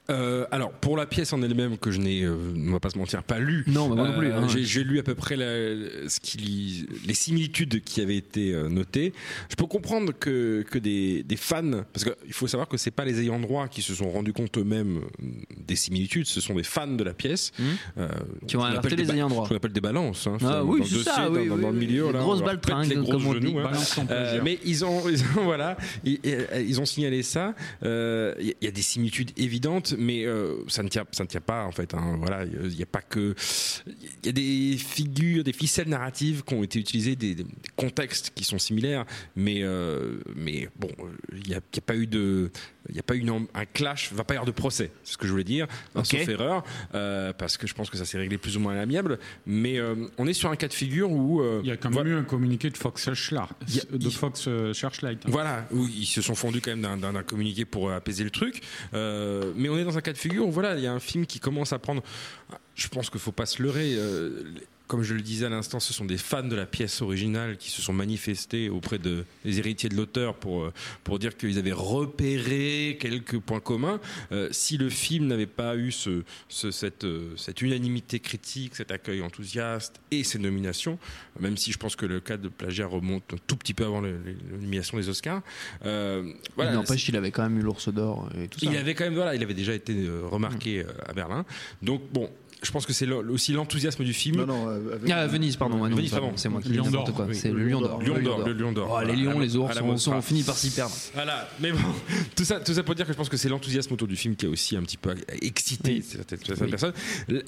Euh, alors, pour la pièce en elle-même, que je n'ai, euh, on va pas se mentir, pas lu. Non, bah, moi non plus, hein. j'ai, j'ai lu à peu près la- ce qui, les similitudes qui avaient été euh, notées. Je peux comprendre que, que des, des fans, parce qu'il faut savoir que c'est pas les ayants droit qui se sont rendus compte eux-mêmes euh, des similitudes, ce sont des fans de la pièce. euh, Mmh. Qui ont alerté les ayants droit. qu'on appelle des balances. Hein, Ah dans oui, le c'est ça, dans, oui, dans oui, le oui. milieu. Là, grosses on leur baltringues, pète les comme on dit. hein. Euh, mais ils ont, ils ont- voilà, ils, ils ont signalé ça. Euh, Il y a des similitudes évidentes, mais euh, ça ne tient, ça ne tient pas en fait. hein. Voilà, il n'y a pas que, il y a des figures, des ficelles narratives qui ont été utilisées, des, contextes qui sont similaires, mais euh, mais bon, il n'y a pas eu de, il n'y a pas eu une- un clash, il va pas y avoir de procès, c'est ce que je voulais dire, hein, sauf erreur, euh, parce que je pense que ça s'est réglé plus ou moins à l'amiable. Mais euh, on est sur un cas de figure où euh, Il y a quand même voilà. eu un communiqué de Fox Searchlight. De il- Fox Searchlight. Voilà, où ils se sont fondus quand même d'un- d'un d'un communiqué pour apaiser le truc. Euh, mais on est dans un cas de figure où voilà, il y a un film qui commence à prendre. Je pense qu'il faut pas se leurrer. Comme je le disais à l'instant, ce sont des fans de la pièce originale qui se sont manifestés auprès de, des héritiers de l'auteur pour, euh, pour dire qu'ils avaient repéré quelques points communs. Euh, si le film n'avait pas eu ce, ce- cette, euh, cette unanimité critique, cet accueil enthousiaste et ces nominations, même si je pense que le cas de plagiat remonte un tout petit peu avant le- le- la nomination des Oscars. euh, voilà, il n'empêche qu'il avait quand même eu l'ours d'or et tout ça. il avait quand même voilà, il avait déjà été remarqué euh, à Berlin. Donc bon, je pense que c'est aussi l'enthousiasme du film. Non, non, euh, avec- Ah, Venise, pardon. non, Venise, pardon. C'est moi qui dis Lion n'importe d'or, quoi. oui. C'est le lion d'or. Lion d'or, le lion d'or. Oh, les lions, les ours, on, on finit par s'y perdre. Voilà, mais bon, tout ça, tout ça pour dire que je pense que c'est l'enthousiasme autour du film qui a aussi un petit peu excité Oui. certaines, certaines Oui. personnes.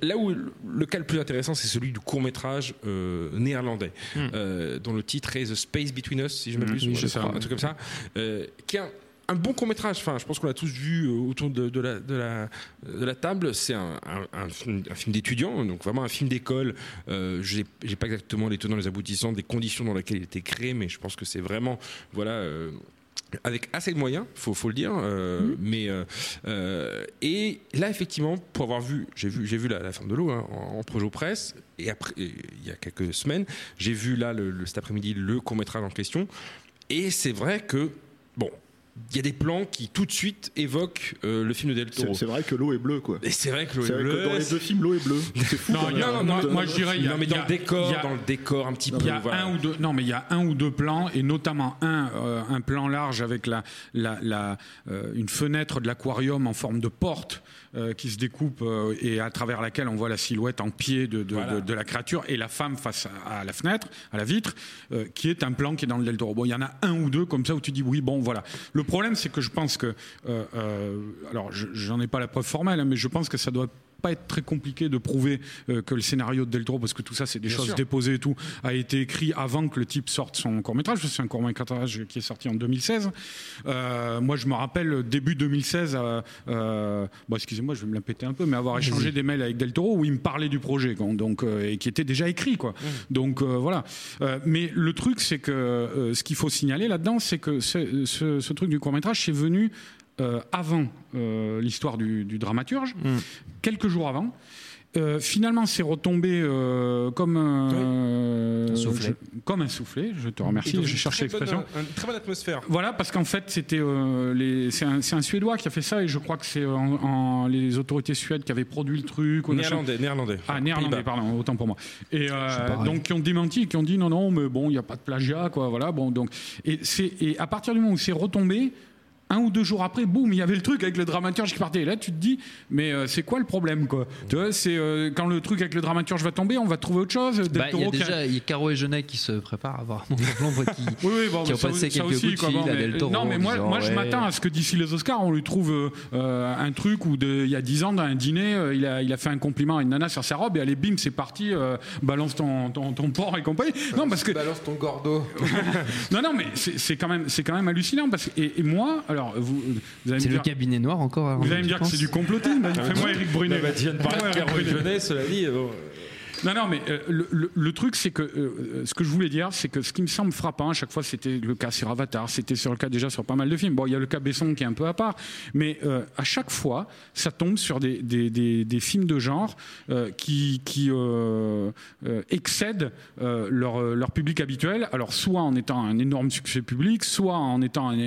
Là où le cas le plus intéressant, c'est celui du court métrage néerlandais, Hmm. euh, dont le titre est The Space Between Us, si je m'abuse, oui, ou je un truc comme ça, euh, qui un, bon court métrage. Enfin, je pense qu'on l'a tous vu euh, autour de, de la, de, la, de la table. C'est un, un- un film, d'étudiant, donc vraiment un film d'école. Euh, j'ai j'ai pas exactement les tenants, les aboutissants des conditions dans lesquelles il a été créé, mais je pense que c'est vraiment, voilà. euh, avec assez de moyens, faut, faut le dire. euh, Mais euh, euh, et là, effectivement, pour avoir vu, j'ai vu, j'ai vu la, la forme de l'eau hein, en, en projet presse. Et après, il y a quelques semaines, j'ai vu là le, le- cet après-midi le court métrage en question. Et c'est vrai que bon, il y a des plans qui tout de suite évoquent euh, le film de Del C'est Toro. c'est vrai que l'eau est bleue, quoi. Et c'est vrai que l'eau est que bleue. dans les deux films, l'eau est bleue. C'est fou. Non, moi- je dirais, il y a- non, mais dans y a- le décor, il y a- dans le décor un petit peu. Il y a voilà. un ou deux, non, mais il y a un ou deux plans, et notamment un, euh, un plan large avec la, la, la, euh, une fenêtre de l'aquarium en forme de porte euh, qui se découpe euh, et à travers laquelle on voit la silhouette en pied de, de, Voilà. de- de la créature et la femme face à, à la fenêtre, à la vitre, euh, qui est un plan qui est dans le Del Toro. Bon, il y en a un ou deux comme ça où tu dis oui, bon, voilà. Le problème, c'est que je pense que, alors, je- j'en ai pas la preuve formelle, hein, mais je pense que ça doit pas être très compliqué de prouver euh, que le scénario de Del Toro, parce que tout ça, c'est des Bien choses sûr. déposées et tout, a été écrit avant que le type sorte son court métrage. C'est un court métrage qui est sorti en 2016. Euh, moi, je me rappelle début 2016. euh, bon, excusez-moi, je vais me la péter un peu, mais avoir échangé des mails avec Del Toro où il me parlait du projet, quoi, donc et qui était déjà écrit, quoi. Donc euh, voilà. Mais le truc, c'est que ce qu'il faut signaler là-dedans, c'est que ce, ce- ce truc du court métrage, c'est venu euh, avant euh, l'histoire du, du dramaturge, quelques jours avant. Euh, finalement, c'est retombé comme un, soufflet. je- comme un soufflet. Je te remercie. J'ai cherché l'expression. Une très bonne atmosphère. Voilà, parce qu'en fait, c'était c'est un, Suédois qui a fait ça, et je crois que c'est les autorités suédoises qui avaient produit le truc. Néerlandais, néerlandais. Ah, néerlandais, pardon, autant pour moi. Et donc qui ont démenti, qui ont dit non, non, mais bon, il n'y a pas de plagiat, quoi. Voilà, bon, donc et et à partir du moment où c'est retombé. Un ou deux jours après, boum, il y avait le truc avec le dramaturge qui partait. Et là, tu te dis, mais euh, c'est quoi le problème, quoi? Tu vois, c'est euh, quand le truc avec le dramaturge va tomber, on va trouver autre chose. Del Bah, il y a Toro qui a- déjà il y a Caro et Genet qui se préparent apparemment dans l'ombre qui, Oui, oui, bon, qui ont ça, passé ça quelques aussi, coups de quoi, fil bon, à mais- Del Toro. Non, mais en moi, disant, moi je ouais. m'attends à ce que d'ici les Oscars, on lui trouve euh, euh, un truc où de- il y a 10 ans, dans un dîner, euh, il, a, il a fait un compliment à une nana sur sa robe et allez, bim, c'est parti, euh, balance ton, ton, ton porc et compagnie. Non, parce que. Balance ton gordo. non, non, mais c'est c'est quand, même- c'est quand même hallucinant. Parce que, et, et moi, alors, vous, vous allez C'est me le dire. cabinet noir encore. alors, Vous allez me dire que c'est du complotisme. Fais-moi Eric Brunet. Bah, bah, tu viens de parler Fais-moi de Eric Carole Brunet. Jeunet, cela dit. bon. Non, non, mais euh, le, le- le truc, c'est que euh, ce que je voulais dire, c'est que ce qui me semble frappant, à chaque fois, c'était le cas sur Avatar, c'était sur le cas déjà sur pas mal de films. Bon, il y a le cas Besson qui est un peu à part, mais euh, à chaque fois, ça tombe sur des, des, des- des films de genre euh, qui, qui euh, euh, excèdent leur, leur public habituel. Alors, soit en étant un énorme succès public, soit en étant un,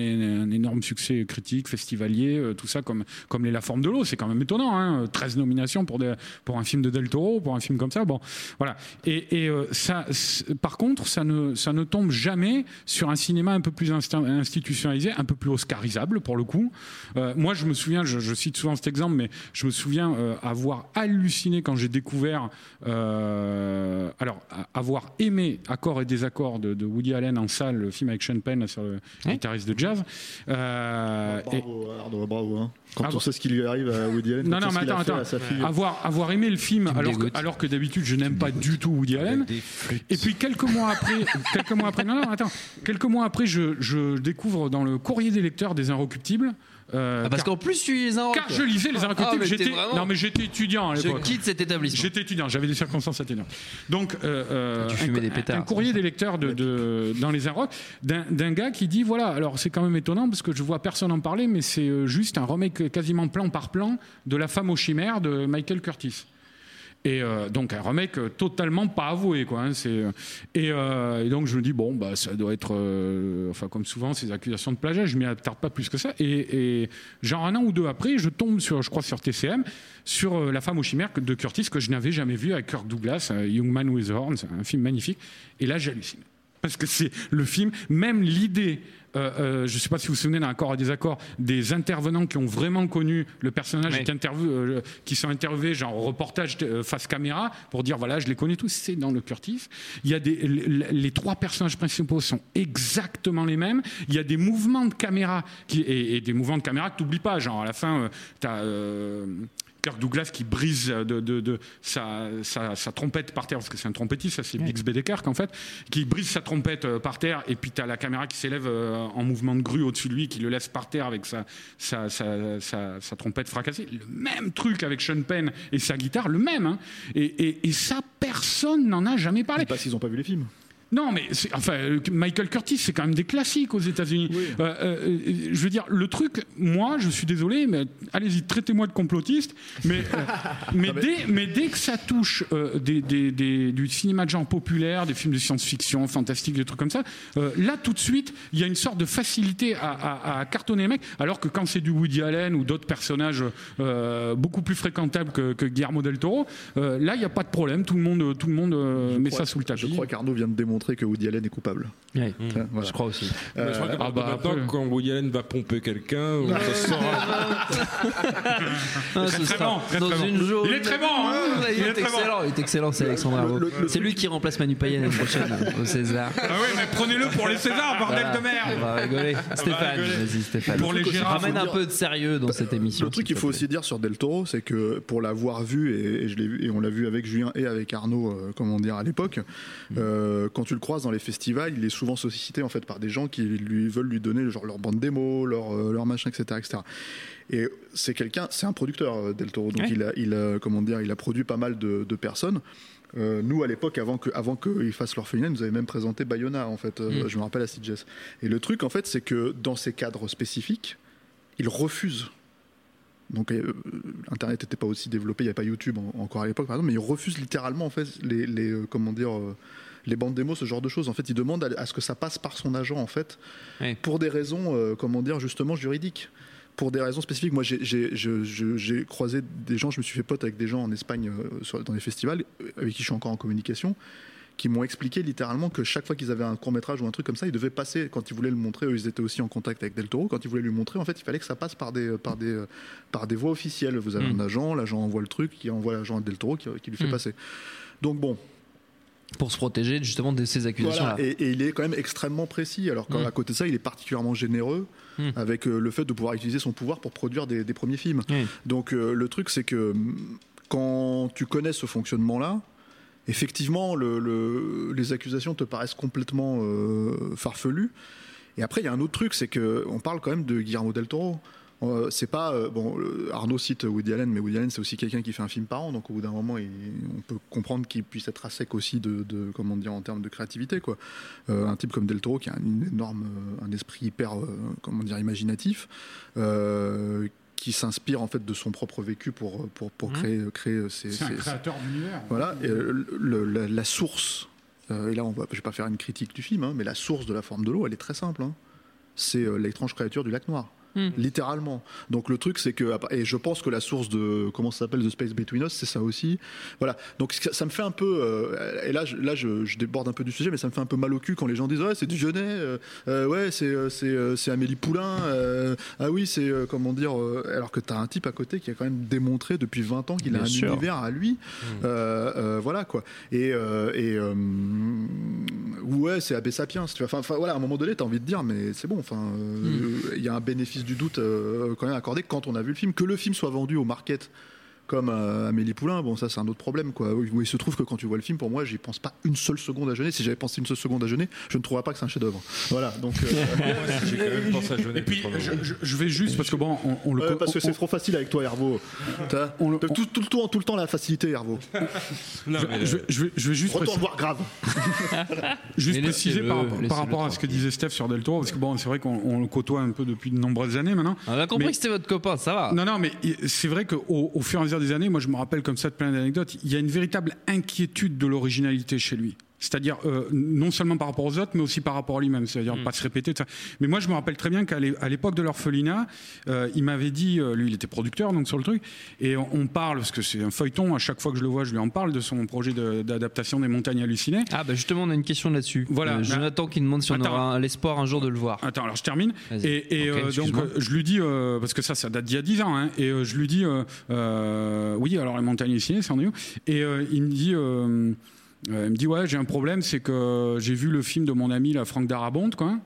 énorme succès critique, festivalier, tout ça comme, comme les La Forme de l'eau. C'est quand même étonnant, hein, 13 nominations pour, des, pour un film de Del Toro, pour un film comme ça. Bon, voilà. Et, et, euh, ça, par contre, ça ne, ça ne tombe jamais sur un cinéma un peu plus institutionnalisé, un peu plus oscarisable pour le coup. Euh, moi, je me souviens, je, je cite souvent cet exemple, mais je me souviens euh, avoir halluciné quand j'ai découvert, euh, alors avoir aimé Accords et désaccords de, de Woody Allen en salle, le film avec Sean Penn sur le guitariste de jazz. Euh, et- Bravo, Arnaud, bravo. hein. Quand Ah on bon. sait ce qui lui arrive à Woody Allen, non, non, mais attends, attends. Avoir, avoir aimé le film, alors que, alors que d'habitude, je n'aime pas du tout Woody Allen. Et puis quelques mois après, quelques mois après, non, non, attends, quelques mois après, je, je découvre dans le courrier des lecteurs des Inrecuptibles. Euh, Ah, parce qu'en plus, tu les as car je lisais les Ah, mais t'es j'étais, vraiment- non, mais j'étais étudiant à Je l'époque. quitte cet établissement. J'étais étudiant, j'avais des circonstances atténuantes. Donc, euh, euh, Tu un, des pétards, un courrier des lecteurs de, de- dans les Inrocks d'un, d'un gars qui dit voilà, alors c'est quand même étonnant parce que je vois personne en parler, mais c'est juste un remake quasiment plan par plan de La femme aux chimères de Michael Curtis. Et euh, donc un remake totalement pas avoué quoi. hein, euh, et, euh, et donc je me dis bon bah ça doit être enfin comme souvent ces accusations de plagiat je m'y attarde pas plus que ça et, genre un an ou deux après je tombe sur je crois sur TCM sur la femme aux chimères de Curtis que je n'avais jamais vu avec Kirk Douglas Young Man with Horns un film magnifique et là j'hallucine parce que c'est le film, même l'idée, euh, euh, je ne sais pas si vous vous souvenez d'un accord à désaccord, des intervenants qui ont vraiment connu le personnage et qui, euh, qui sont interviewés, genre au reportage face caméra, pour dire voilà, je les connais tous, c'est dans le Curtis. Il y a des, les, les trois personnages principaux sont exactement les mêmes. Il y a des mouvements de caméra qui, et, et des mouvements de caméra que tu n'oublies pas. Genre à la fin, tu as. Kirk Douglas qui brise de, de- de sa, sa- sa trompette par terre, parce que c'est un trompettiste, ça c'est Bix Kirk en fait, qui brise sa trompette euh, par terre, et puis tu as la caméra qui s'élève euh, en mouvement de grue au-dessus de lui, qui le laisse par terre avec sa, sa, sa- sa- sa trompette fracassée. Le même truc avec Sean Penn et sa guitare, le même. hein. Et, et- et ça, personne n'en a jamais parlé. Pas s'ils n'ont pas vu les films. Non, mais enfin, euh, Michael Curtis, c'est quand même des classiques aux États-Unis. Euh, euh, euh, je veux dire, le truc, moi, je suis désolé, mais allez-y, traitez-moi de complotiste, mais, euh, mais, dès, mais dès que ça touche des, des- des- du cinéma de genre populaire, des films de science-fiction, fantastique, des trucs comme ça, là, tout de suite, il y a une sorte de facilité à, à- à cartonner les mecs, alors que quand c'est du Woody Allen ou d'autres personnages beaucoup plus fréquentables que, que Guillermo del Toro, là, il n'y a pas de problème, tout le monde, tout le monde met crois- ça sous le tapis. Je crois qu'Arnaud vient de démontrer démontrer que Woody Allen est coupable. Ouais, Ça, voilà. Je crois aussi. Mais je crois Euh, qu'à partir de maintenant, quand Woody Allen va pomper quelqu'un, on Ah, se saura. Ah, très très bon, très dans très une bon. jaune. Il est très bon, hein il, Il est, est très bon. excellent, il est excellent, c'est Alexandre le- C'est lui qui remplace Manu Payet l'année prochaine au César. Ah ouais, mais prenez-le pour les Césars, bordel Voilà. de merde On va rigoler. Stéphane, rigoler. vas-y Stéphane. Pour les Ramène un peu de sérieux dans cette émission. Le truc qu'il faut aussi dire sur Del Toro, c'est que pour l'avoir vu et, je l'ai vu et on l'a vu avec Julien et avec Arnaud, euh, comment dire à l'époque, euh, quand tu le croises dans les festivals, il est souvent sollicité en fait par des gens qui lui veulent lui donner genre leur bande démo, leur euh, leur machin, etc., etc. Et c'est quelqu'un, c'est un producteur euh, Del Toro, donc Ouais. il a, il a, comment dire, il a produit pas mal de, de personnes. Euh, nous, à l'époque, avant que, avant qu'ils fassent l'orphelinat, ils nous avaient même présenté Bayona, en fait. Euh, Mm. Je me rappelle à Sitges. Et le truc, en fait, c'est que dans ces cadres spécifiques, ils refusent. Donc, euh, Internet n'était pas aussi développé, il n'y avait pas YouTube en- encore à l'époque, par exemple, mais ils refusent littéralement, en fait, les, les, comment dire, les bandes démos, ce genre de choses. En fait, ils demandent à, à ce que ça passe par son agent, en fait, pour des raisons, euh, comment dire, justement juridiques. Pour des raisons spécifiques. Moi, j'ai- croisé des gens, je me suis fait pote avec des gens en Espagne euh, sur- dans les festivals, euh, avec qui je suis encore en communication, qui m'ont expliqué littéralement que chaque fois qu'ils avaient un court métrage ou un truc comme ça, ils devaient passer, quand ils voulaient le montrer, eux, ils étaient aussi en contact avec Del Toro, quand ils voulaient lui montrer, en fait, il fallait que ça passe par des, par des, par des voies officielles. Vous avez Mm. un agent, l'agent envoie le truc, qui envoie l'agent à Del Toro, qui, qui lui fait Mm. passer. Donc bon, Pour se protéger justement de ces accusations-là. voilà, et, et il est quand même extrêmement précis. Alors qu'à Mm. côté de ça, il est particulièrement généreux Mm. avec euh, le fait de pouvoir utiliser son pouvoir pour produire des, des premiers films. Donc euh, le truc, c'est que mm, quand tu connais ce fonctionnement-là, effectivement, le- le- les accusations te paraissent complètement euh, farfelues. Et après, il y a un autre truc, c'est que on parle quand même de Guillermo del Toro. Euh, c'est pas euh, bon. Arnaud cite Woody Allen, mais Woody Allen c'est aussi quelqu'un qui fait un film par an, donc au bout d'un moment, il- on peut comprendre qu'il puisse être à sec aussi de, de- comment dire en termes de créativité quoi. Euh, un type comme Del Toro qui a un énorme, un esprit hyper, euh, comment dire, imaginatif, euh, qui s'inspire en fait de son propre vécu pour pour, pour Mhm. créer créer ses, C'est un ses- créateur d'univers. voilà, et, euh, le- la, la source, euh, et là on va, je vais pas faire une critique du film, hein, mais la source de la forme de l'eau, elle est très simple. hein. C'est euh, l'étrange créature du lac Noir. Hmm. Littéralement. Donc le truc, c'est que et je pense que la source de comment ça s'appelle The Space Between Us, c'est ça aussi. Voilà. Donc ça, ça me fait un peu euh, et là, je, là, je, je déborde un peu du sujet, mais ça me fait un peu mal au cul quand les gens disent ouais c'est du Genet, euh, euh, ouais c'est euh, c'est euh, c'est Amélie Poulain, euh, ah oui c'est euh, comment dire, euh, alors que t'as un type à côté qui a quand même démontré depuis 20 ans qu'il a un sûr. univers à lui. Euh, euh, voilà quoi. Et, euh, et euh, ouais, c'est Abbé Sapiens. Tu vois. Enfin, voilà, à un moment donné, t'as envie de dire, mais c'est bon. Enfin, euh, il y a un bénéfice du doute euh, quand même accordé quand on a vu le film. Que le film soit vendu au market comme euh, Amélie Poulain, bon, ça c'est un autre problème quoi. Il se trouve que quand tu vois le film, pour moi, j'y pense pas une seule seconde à jeûner. Si j'avais pensé une seule seconde à jeûner, je ne trouverais pas que c'est un chef-d'œuvre. Voilà. Donc. euh, J'ai quand même pensé à Jeunet. Et puis, je, je- je vais juste, parce que bon, on, on le Ouais, parce que on- c'est trop facile avec toi, Hervo. On le- t'as tout, tout le temps, tout le temps la facilité, Hervo. Non, mais, je, je vais, je vais juste Retourne préciser- voir grave. Juste Mais préciser par, rapport à ce que disait Steph sur Del Toro, parce que bon, c'est vrai qu'on on le côtoie un peu depuis de nombreuses années maintenant. On a compris Mais- que c'était votre copain, ça va. Non, non, mais c'est vrai qu'au au fur et à mesure des années, moi je me rappelle comme ça de plein d'anecdotes, il y a une véritable inquiétude de l'originalité chez lui. C'est-à-dire euh, non seulement par rapport aux autres, mais aussi par rapport à lui-même. C'est-à-dire Mm. pas se répéter. tout ça. Mais moi, je me rappelle très bien qu'à l'époque de l'orphelinat, euh, il m'avait dit, euh, lui, il était producteur donc sur le truc, et on, on parle parce que c'est un feuilleton. À chaque fois que je le vois, je lui en parle de son projet de- d'adaptation des Montagnes hallucinées. Ah bah justement, on a une question là-dessus. Voilà. Jonathan qui demande si on Attends. aura l'espoir un jour de le voir. Attends, alors je termine. Et, donc je lui dis, parce que ça, ça date d'il y a 10 ans, hein, et je lui dis, oui, alors les montagnes ici, c'est en est où? Et il me dit, euh, il me dit, ouais, j'ai un problème, c'est que j'ai vu le film de mon ami, la Franck Darabont, quoi.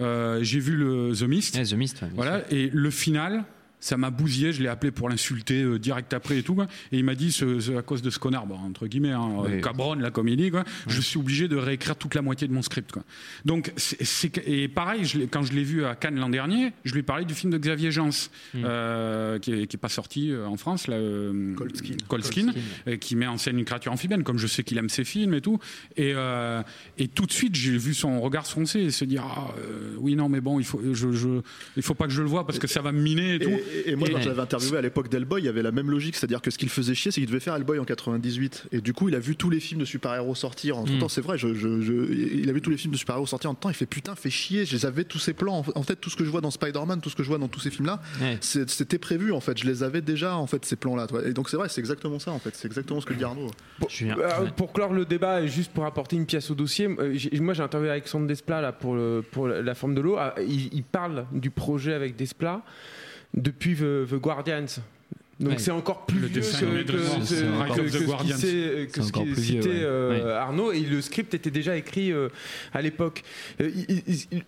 Euh, j'ai vu le The Mist. Ouais, The Mist, ouais, Voilà, et le final, ça m'a bousillé. Je l'ai appelé pour l'insulter euh, direct après et tout. Quoi. Et il m'a dit, c'est c'est à cause de ce connard, bon, entre guillemets, hein, Oui. euh, cabronne la comédie. Quoi. Je suis obligé de réécrire toute la moitié de mon script. Quoi. Donc, c'est- et pareil, je l'ai- quand je l'ai vu à Cannes l'an dernier, je lui ai parlé du film de Xavier Jans, Hmm. euh, qui, est, qui est pas sorti euh, en France, là, euh, Cold Skin. Cold Skin, euh, qui met en scène une créature amphibienne, comme je sais qu'il aime ses films et tout. Et, euh, et tout de suite, j'ai vu son regard se foncer et se dire, ah, euh, oui, non, mais bon, il faut, je, je, il faut pas que je le voie parce que ça va me miner et, tout. Et, et moi, quand l'avais interviewé à l'époque d'Hellboy, il y avait la même logique, c'est-à-dire que ce qu'il faisait chier, c'est qu'il devait faire Hellboy en 98. Et du coup, il a vu tous les films de super-héros sortir en tout Mm. temps. C'est vrai, je, je- je- il a vu tous les films de super-héros sortir en temps. Il fait putain, fait chier. Je les avais tous ces plans. En fait, tout ce que je vois dans Spider-Man, tout ce que je vois dans tous ces films-là, Ouais. c'était prévu en fait. Je les avais déjà en fait ces plans-là. Et donc c'est vrai, c'est exactement ça en fait. C'est exactement ce que dit Arnaud. Julien. Euh. Pour clore le débat et juste pour apporter une pièce au dossier, euh, moi j'ai interviewé Alexandre Desplat là, pour, le- pour la forme de l'eau. Ah, Il, il parle du projet avec Desplat depuis The, The Guardians. Donc Ouais. c'est encore plus Le vieux que, que- que- que- ce qui ce vieux, ouais. euh, Ouais. Arnaud et le script était déjà écrit euh, à l'époque. Euh,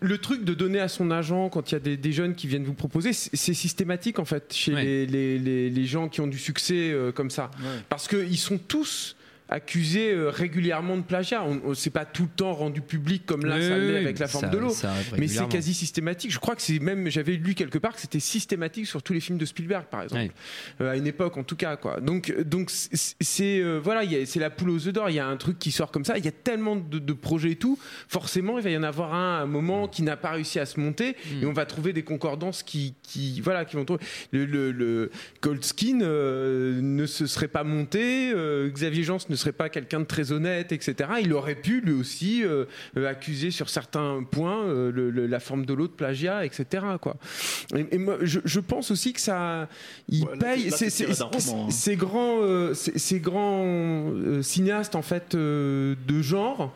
le truc de donner à son agent quand il y a des, des jeunes qui viennent vous proposer, c'est systématique en fait chez Ouais. les, les- les- les gens qui ont du succès comme ça. Parce qu'ils sont tous accusés euh, régulièrement de plagiat. On, on- c'est pas tout le temps rendu public comme là Oui, ça oui, l'est oui, avec la forme ça- de l'eau. Mais c'est quasi systématique. Je crois que c'est même, j'avais lu quelque part que c'était systématique sur tous les films de Spielberg, par exemple. Euh, à une époque en tout cas. Quoi. Donc, donc c'est euh, voilà, c'est la poule aux œufs d'or. Il y a un truc qui sort comme ça. Il y a tellement de, de projets et tout. Forcément, il va y en avoir un à un moment qui n'a pas réussi à se monter, Mm. et on va trouver des concordances qui, qui voilà, qui vont trouver. Le, le, le Cold Skin euh, ne se serait pas monté. euh, Xavier Jean ne serait pas quelqu'un de très honnête, etc. Il aurait pu lui aussi euh, euh, accuser sur certains points euh, le- le- la forme de l'eau de plagiat, etc. Quoi. Et, et moi, je, je pense aussi que ça, il Ouais, paye ces- grands, euh, ces, grands cinéastes en fait de genre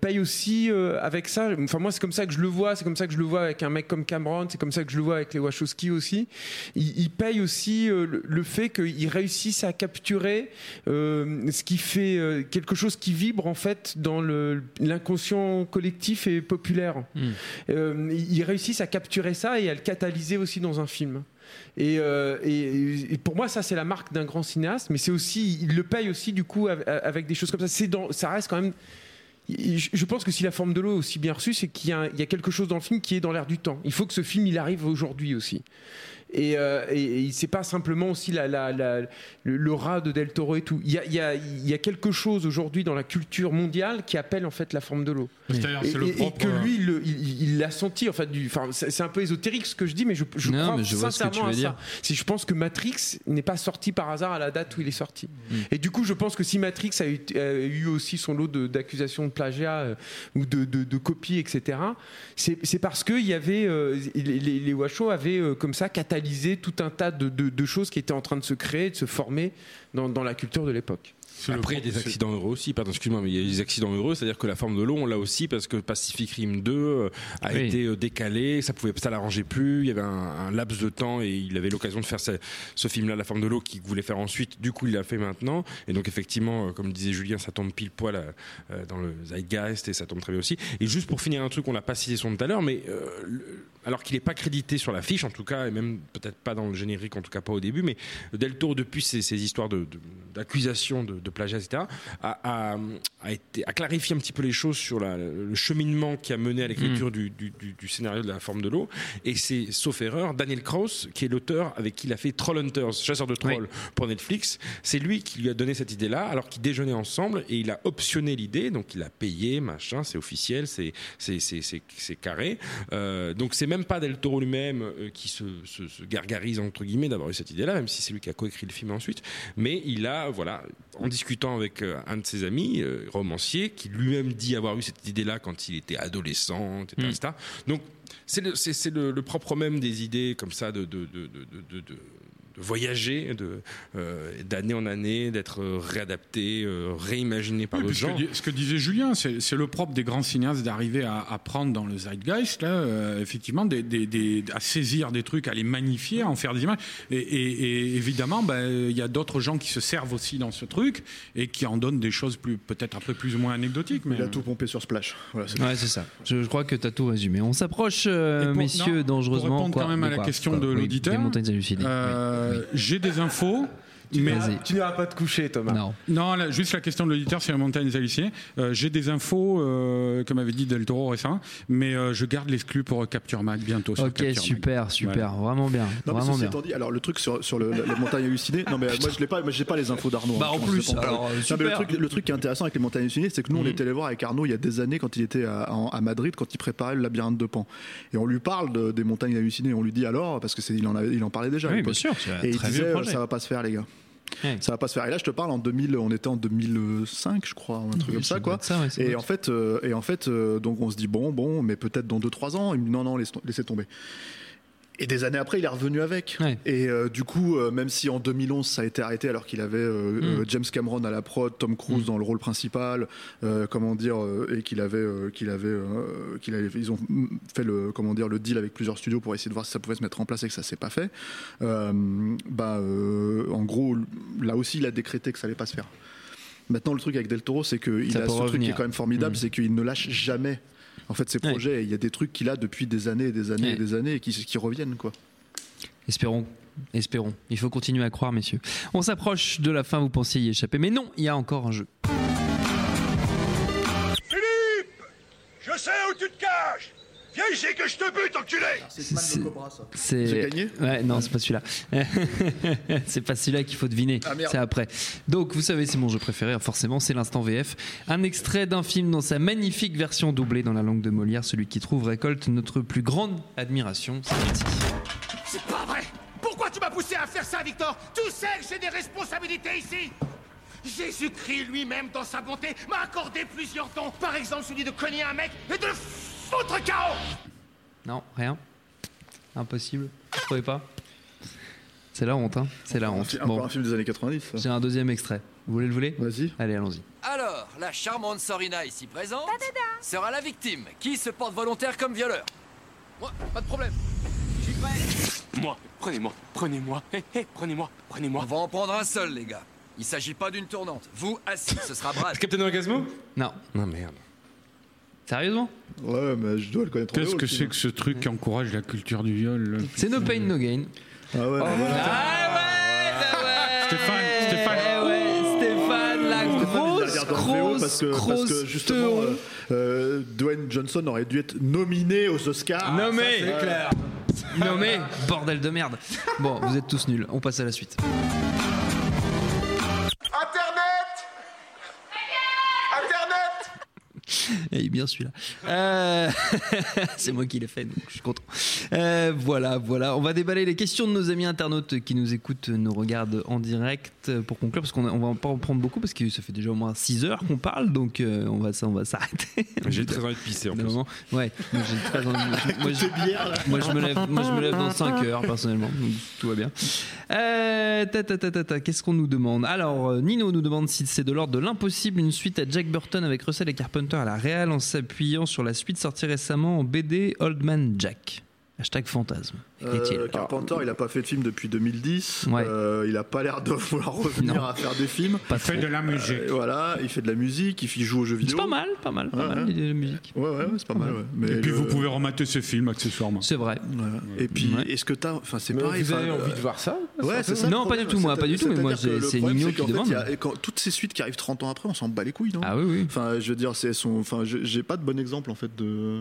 payent aussi avec ça. Enfin moi c'est comme ça que je le vois, c'est comme ça que je le vois avec un mec comme Cameron, c'est comme ça que je le vois avec les Wachowski aussi. Ils, ils payent aussi le, le fait qu'ils réussissent à capturer ce qui fait euh, quelque chose qui vibre en fait dans l'inconscient collectif et populaire. Mm. Euh, ils réussissent à capturer ça et à le catalyser aussi dans un film. Et, euh, et- et pour moi, ça c'est la marque d'un grand cinéaste, mais c'est aussi, il le paye aussi du coup av- avec des choses comme ça. Dans, ça reste quand même. Je pense que si la forme de l'eau est aussi bien reçue, c'est qu'il y, y a quelque chose dans le film qui est dans l'air du temps. Il faut que ce film il arrive aujourd'hui aussi. Et, euh, et, et c'est pas simplement aussi la, la- la- le, le rat de Del Toro et tout. Il y a, il y a- il y a quelque chose aujourd'hui dans la culture mondiale qui appelle en fait la forme de l'eau. C'est-à-dire, Et, c'est le et- que lui, il le- il il l'a senti. En fait, du, enfin, c'est c'est un peu ésotérique ce que je dis, mais je, je Non, crois mais je vois ce que tu sincèrement à dire. ça. Si je pense que Matrix n'est pas sorti par hasard à la date où il est sorti. Mm. Et du coup, je pense que si Matrix a eu, a eu aussi son lot de- d'accusations de, plagiat euh, ou de, de, de copies, etc., c'est c'est parce que il y avait euh, les, les, les Washoe avaient euh, comme ça catalysé tout un tas de, choses qui étaient en train de se créer, de se former dans la culture de l'époque. Après, il y a des accidents heureux aussi, pardon, excuse-moi, mais il y a des accidents heureux, c'est-à-dire que la forme de l'eau, on l'a aussi parce que Pacific Rim 2 euh, a Oui. été euh, décalé, ça pouvait, ça l'arrangeait plus, il y avait un, un laps de temps et il avait l'occasion de faire ce, ce film-là, La forme de l'eau, qu'il voulait faire ensuite, du coup il l'a fait maintenant, et donc effectivement, euh, comme disait Julien, ça tombe pile poil dans le zeitgeist et ça tombe très bien aussi. Et juste pour finir un truc, on l'a pas cité son tout à l'heure, mais euh, alors qu'il n'est pas crédité sur l'affiche en tout cas, et même peut-être pas dans le générique, en tout cas pas au début, mais Del Toro, depuis ces, ces histoires de- d'accusations de, de, plagiat, etc., a, a- a été, a clarifié un petit peu les choses sur la- le cheminement qui a mené à l'écriture du, du- du- du scénario de la forme de l'eau. Et c'est, sauf erreur, Daniel Krauss, qui est l'auteur avec qui il a fait Trollhunters, chasseur de trolls, pour Netflix. C'est lui qui lui a donné cette idée-là, alors qu'ils déjeunaient ensemble, et il a optionné l'idée, donc il a payé, machin, c'est officiel, c'est, c'est, c'est, c'est, c'est carré. Euh, donc c'est même pas Del Toro lui-même euh, qui se, se- se gargarise, entre guillemets, d'avoir eu cette idée-là, même si c'est lui qui a coécrit le film ensuite. Mais il a, voilà, en discutant avec euh, un de ses amis, euh, romancier, qui lui-même dit avoir eu cette idée-là quand il était adolescent, etc. Mm. etc. Donc c'est le, propre même des idées comme ça de, de, de, de, de- voyager de, euh, d'année en année, d'être réadapté, euh, réimaginé par Oui, que gens. ce que disait Julien, c'est c'est le propre des grands cinéastes d'arriver à, à prendre dans le zeitgeist, là, euh, effectivement, des, des- des- à saisir des trucs, à les magnifier, à en faire des images. Et, et- et évidemment, ben, il y a d'autres gens qui se servent aussi dans ce truc et qui en donnent des choses plus, peut-être un peu plus ou moins anecdotiques. Mais Il a tout pompé sur Splash. Voilà, c'est Ouais, c'est ça. Je, je crois que tu as tout résumé. On s'approche, euh, messieurs, non, dangereusement. Pour répondre Quoi quand même à la quoi question Quoi de Oui, l'auditeur, des montagnes hallucinées. euh, j'ai des infos Tu Mais- n'iras- tu n'iras pas te coucher, Thomas. Non. Non, là, juste la question de l'auditeur sur les montagnes des hallucinés. Euh, J'ai des infos, euh, comme avait dit Del Toro récemment, mais euh, je garde l'exclu pour Capture Mag bientôt. Sur Ok, Capture Mag. super, super, Voilà. vraiment bien, Non, vraiment bien. dit, alors le truc sur, sur le- la- les montagnes hallucinées, non mais euh, moi je l'ai pas, moi j'ai pas les infos d'Arnaud. Bah, hein, en plus, alors, pareil. Non, mais le super. truc, le truc qui est intéressant avec les montagnes hallucinées, c'est que nous on Mhm. était allé voir avec Arnaud il y a des années quand il était à, Madrid, quand il préparait le labyrinthe de Pan, et on lui parle de- des montagnes hallucinées, on lui dit alors parce que il en avait, il en parlait déjà. Oui, bien sûr, Et il disait ça va pas se faire les gars. Ouais. Ça va pas se faire. Et là, je te parle en 2000, on était en 2005, je crois, un truc Oui, comme ça quoi. ça, ouais, doit et en fait, euh, et en fait, euh, donc on se dit bon, bon, mais peut-être dans 2-3 ans. Il me dit non, non, laisse- laissez tomber. Et des années après, il est revenu avec. Ouais. Et euh, du coup, euh, même si en 2011 ça a été arrêté alors qu'il avait euh, Mm. euh, James Cameron à la prod, Tom Cruise Mm. dans le rôle principal, comment dire, et qu'il avait, qu'il avait, qu'il avait, ils ont fait le, comment dire, le deal avec plusieurs studios pour essayer de voir si ça pouvait se mettre en place et que ça s'est pas fait. Bah, en gros, là aussi, il a décrété que ça allait pas se faire. Maintenant, le truc avec Del Toro, c'est qu'il a ce truc qui revenir. est quand même formidable, Mm. c'est qu'il ne lâche jamais. En fait, Ouais. projets, il y a des trucs qu'il a depuis des années et des années Ouais. et des années et qui, qui reviennent, quoi. Espérons. Espérons. Il faut continuer à croire, messieurs. On s'approche de la fin, vous pensiez y échapper. Mais non, il y a encore un jeu. Viens ici que je te bute, enculé C'est- C'est J'ai gagné Ouais, non, c'est pas celui-là. c'est pas celui-là qu'il faut deviner. Ah, c'est après. Donc, vous savez, c'est mon jeu préféré. Forcément, c'est l'instant VF. Un extrait d'un film dans sa magnifique version doublée dans la langue de Molière. Celui qui trouve récolte notre plus grande admiration. C'est parti. C'est pas vrai Pourquoi tu m'as poussé à faire ça, Victor? Tu sais que j'ai des responsabilités ici Jésus-Christ lui-même, dans sa bonté, m'a accordé plusieurs dons. Par exemple, celui de cogner un mec et de le foutre KO Non, rien. Impossible. Vous trouvez pas? C'est la honte, hein. C'est la honte. Encore Bon, un film des années 90. ça. j'ai un deuxième extrait. Vous voulez le voler? Vas-y. Allez, allons-y. Alors, la charmante Sorina ici présente sera la victime qui se porte volontaire comme violeur? Moi, pas de problème. Prêt. Moi, prenez-moi, prenez-moi, hé, hé, prenez-moi, On prenez-moi. va en prendre un seul, les gars. Il s'agit pas d'une tournante. Vous, assis, ce sera Brad. Captain Orgasmo? Non. Non, merde. Sérieusement Ouais, mais je dois le connaître. Qu'est-ce que c'est que ce truc qui encourage la culture du viol là C'est No Pain No Gain. Ah ouais, voilà. Ah ouais, bah ouais. Stéphane, Stéphane. Eh ouais, Stéphane, la grosse, grosse, parce que, parce grosse que justement, euh, euh, Dwayne Johnson aurait dû être nominé aux Oscars. Nommé. C'est clair. Nommé Bordel de merde Bon, vous êtes tous nuls, on passe à la suite. Il est bien celui-là. Euh, C'est moi qui l'ai fait, donc je suis content. Euh, voilà, voilà. On va déballer les questions de nos amis internautes qui nous écoutent, nous regardent en direct pour conclure, parce qu'on on va pas en prendre beaucoup, parce que ça fait déjà au moins 6 heures qu'on parle, donc euh, on va, ça- on va s'arrêter. J'ai très envie de pisser en plus. moment. Ouais, moi, j'ai très envie- moi, je, moi, je me lève, moi je me lève dans 5 heures personnellement, donc tout va bien. Euh, ta, ta, ta, ta, ta, Qu'est-ce qu'on nous demande? Alors, euh, Nino nous demande si c'est de l'ordre de l'impossible une suite à Jack Burton avec Russell et Carpenter à la réal en s'appuyant sur la suite sortie récemment en BD Old Man Jack. Hashtag fantasme. Euh, Carpenter, il a pas fait de film depuis 2010. Ouais. Euh, il a pas l'air de vouloir revenir Non. à faire des films. Pas Il fait trop. de la musique. Euh, voilà, il fait de la musique, il joue aux jeux vidéo. C'est pas mal, pas mal, pas Ouais, mal ouais. de musique. Ouais, ouais, ouais, c'est pas mal. ouais. Mais Et puis le- vous pouvez remater ce film accessoirement. C'est vrai. Ouais. Et puis, Ouais. est-ce que t'as. Enfin, c'est pareil. vous avez envie de voir ça Ouais, c'est ça. Non, pas du tout, moi, pas du tout, mais moi, c'est- Nino qui demande. toutes ces suites qui arrivent 30 ans après, on s'en bat les couilles, non? Ah oui, oui. Enfin, je veux dire, c'est son. Enfin, je- j'ai pas de bon exemple en fait de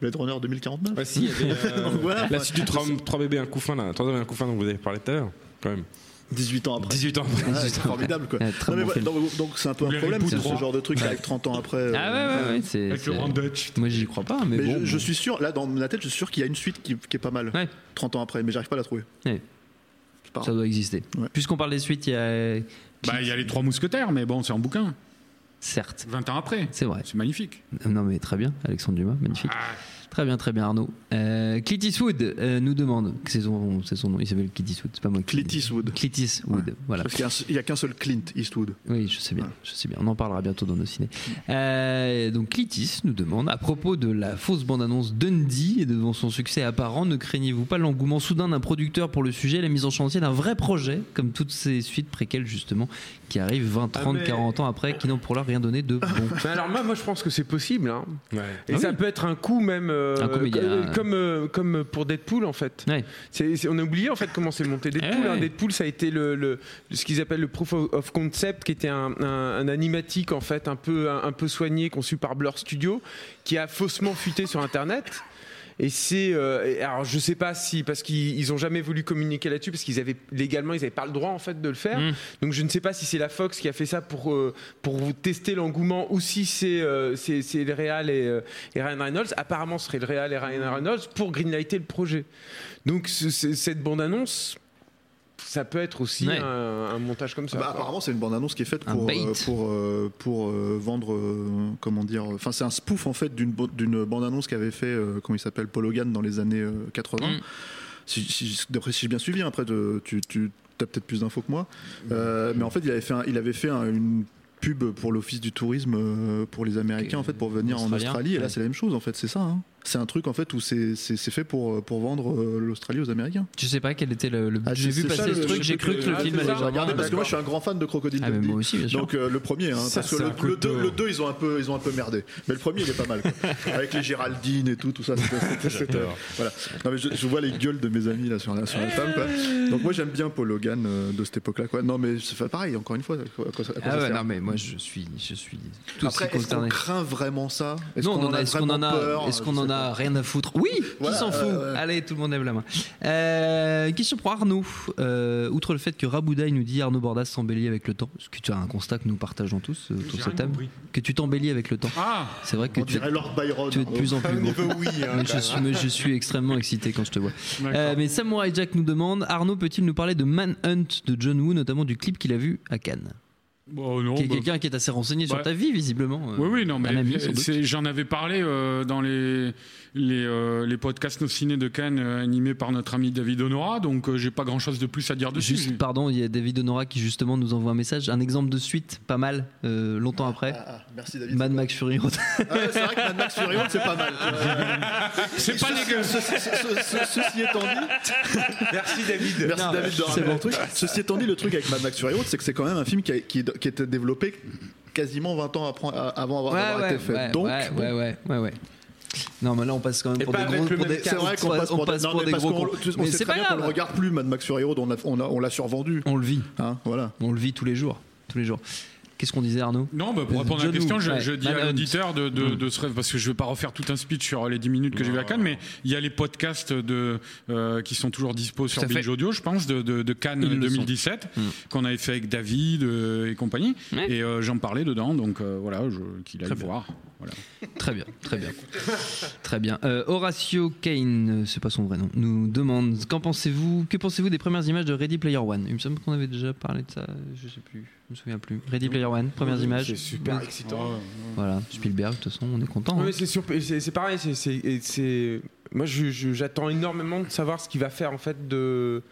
Blade Runner 2049. Ah, si, il y avait, euh, Donc voilà, la suite du 3, bébés, un coup fin, là. 3 bébés, un coup fin dont vous avez parlé tout à l'heure, quand même. 18 ans après. 18 ans après. Ah, c'est formidable quoi. Ouais, très Non, mais bon voilà, film. donc donc c'est un peu un problème, ce 3. genre de truc arrive 30 ans après. euh, Ah ouais, ouais, ouais. C'est, Avec le Dutch. Moi, j'y crois pas, mais, Mais bon. je, suis sûr, là dans ma tête, je suis sûr qu'il y a une suite qui, qui est pas mal. Ouais. 30 ans après, mais j'arrive pas à la trouver. Ouais. Ça doit exister. Ouais. Puisqu'on parle des suites, il y a. Bah, il y a les trois mousquetaires, mais bon, c'est en bouquin. Certes, 20 ans après. c'est vrai. C'est magnifique. Non, mais très bien, Alexandre Dumas, magnifique. Ah, Très bien, très bien, Arnaud. Euh, Clint Eastwood euh, nous demande, c'est son, c'est son nom, il s'appelle Clint Eastwood, c'est pas moi qui Clint. Eastwood. Clint Eastwood, voilà. Parce qu'il y a un- il y a qu'un seul Clint Eastwood. Oui, je sais bien, je sais bien. On en parlera bientôt dans nos ciné. Euh, donc Clitis nous demande à propos de la fausse bande-annonce Dundee et devant son succès apparent, ne craignez-vous pas l'engouement soudain d'un producteur pour le sujet, la mise en chantier d'un vrai projet, comme toutes ces suites préquelles justement, qui arrivent 20, 30, mais- 40 ans après, qui n'ont pour l'heure rien donné de bon. Mais alors moi, moi je pense que c'est possible. hein. Ouais. Et Ah ça oui. peut être un coup même euh, Un comédien. comme, comme, euh, comme pour Deadpool en fait. On a oublié en fait comment c'est monté Deadpool. Ouais, hein. Deadpool, ça a été le, le- ce qu'ils appellent le proof of- of concept, qui était un, un- un animatique en fait un peu un, un peu soigné, conçu par Blur Studio, qui a faussement fuité sur Internet. Et c'est euh, alors je sais pas si parce qu'ils ils ont jamais voulu communiquer là-dessus parce qu'ils avaient légalement ils avaient pas le droit en fait de le faire. Mm. Donc je ne sais pas si c'est la Fox qui a fait ça pour euh, pour vous tester l'engouement ou si c'est euh, c'est c'est le Real et, euh, et Ryan Reynolds. Apparemment ce serait le Real et Ryan Reynolds pour greenlighter le projet. Donc ce- ce- cette bande annonce ça peut être aussi Ouais. un, un montage comme ça. Bah, apparemment, c'est une bande-annonce qui est faite pour, euh, pour, euh, pour euh, vendre, euh, comment dire, enfin, c'est un spoof en fait d'une bande-annonce qu'avait fait, euh, comment il s'appelle, Paul Hogan dans les années euh, 80. Mm. Si, si, d'après si j'ai bien suivi, hein, après, de- tu, tu as peut-être plus d'infos que moi. Euh, mais en fait, il avait fait, un- il avait fait un- une pub pour l'office du tourisme euh, pour les Américains en fait pour venir en Australie et là ouais. c'est la même chose en fait c'est ça hein. C'est un truc en fait où c'est fait pour pour vendre euh, l'Australie aux Américains. Je sais pas quel était le. le- Ah, j'ai vu c'est ça, passer ce le- truc, j'ai cru que le ah, film allait regardez, parce que moi je suis un grand fan de Crocodile Ah, Dundee. moi aussi, bien sûr. donc euh, le premier hein, Ça, parce que le, le deux, le deux, ils ont un peu ils ont un peu merdé. Mais le premier il est pas mal quoi. avec les Géraldine et tout tout ça c'était- voilà. Non mais je, je vois les gueules de mes amis là sur la sur la quoi. Donc moi j'aime bien Paul Hogan euh, de cette époque là quoi. Non mais c'est pareil encore une fois Ah ouais, non mais moi je suis, je suis tout après est-ce qu'on craint vraiment ça? Est-ce Non, qu'on on en a, est-ce qu'on en vraiment a, peur? est-ce qu'on Je en a rien à foutre Oui, Voilà, qui s'en fout euh, ouais. Allez, tout le monde lève la main. Euh, question pour Arnaud. Euh, outre le fait que Raboudaï nous dit Arnaud Bordas s'embellit avec le temps, est-ce que tu as un constat que nous partageons tous euh, autour. Que tu t'embellis avec le temps. Ah C'est vrai que tu, dirait Lord Byron tu es de plus en plus gros. Oui. hein, je, suis, mais je suis extrêmement excité quand je te vois. Euh, mais Samurai Jack nous demande Arnaud peut-il nous parler de Manhunt de John Woo, notamment du clip qu'il a vu à Cannes? Bon, non, Qui est bah, quelqu'un qui est assez renseigné sur ta vie, visiblement. euh, Oui, oui, non, mais c'est- j'en avais parlé euh, dans les, les, euh, les podcasts Nos Ciné de Cannes euh, animés par notre ami David Honora, donc euh, j'ai pas grand chose de plus à dire dessus. Juste, pardon, il y a David Honora qui justement nous envoie un message, un exemple de suite, pas mal, euh, longtemps après. Ah, ah, merci David Mad Max Fury Road. Ah ouais, c'est vrai que Mad Max Fury Road, c'est pas mal C'est pas dégueu. Ce- ce- ce- ce- Ceci étant dit, Merci David. Merci Non, David de bon. Ceci étant dit, le truc avec Mad Max Fury Road, c'est que c'est quand même un film qui a, qui, qui été développé quasiment 20 ans après- avant avoir, Ouais, avoir ouais, été fait. ouais, Donc, ouais, bon, ouais, ouais, ouais, ouais. Non, mais là on passe quand même Et pour des gros. le pour même des- c'est vrai qu'on passe on pour, passe non, pour mais des parce gros qu'on- cons. tu- on Mais sait c'est très pas bien qu'on le grave. regarde plus Mad Max Fury Road, on, a- on, a- on l'a survendu. On le vit, Hein, voilà. on le vit tous les jours, tous les jours. Qu'est-ce qu'on disait Arnaud? Non, bah, pour répondre à la question, je, dis à l'auditeur de, de, Mm. de se rêve, parce que je vais pas refaire tout un speech sur les 10 minutes que j'ai vu à Cannes, mais il y a les podcasts de, euh, qui sont toujours dispo sur. Binge Audio, je pense, de, Cannes Ils le 2017, sont. Mm. qu'on avait fait avec David euh, et compagnie. Ouais. Et euh, j'en parlais dedans, donc euh, voilà, je- qu'il aille bien. Voilà. Très bien, très bien. Très bien. Euh, Horatio Kane, euh, c'est pas son vrai nom, nous demande qu'en pensez-vous Que pensez-vous des premières images de Ready Player One? Il me semble qu'on avait déjà parlé de ça, je sais plus, je me souviens plus. Ready Player One, premières images. C'est super excitant. Voilà, Spielberg, de toute façon, on est content. Ouais, hein. mais c'est sur- c'est c'est pareil. c'est- c'est- et c'est- moi, je- je- j'attends énormément de savoir ce qu'il va faire en fait de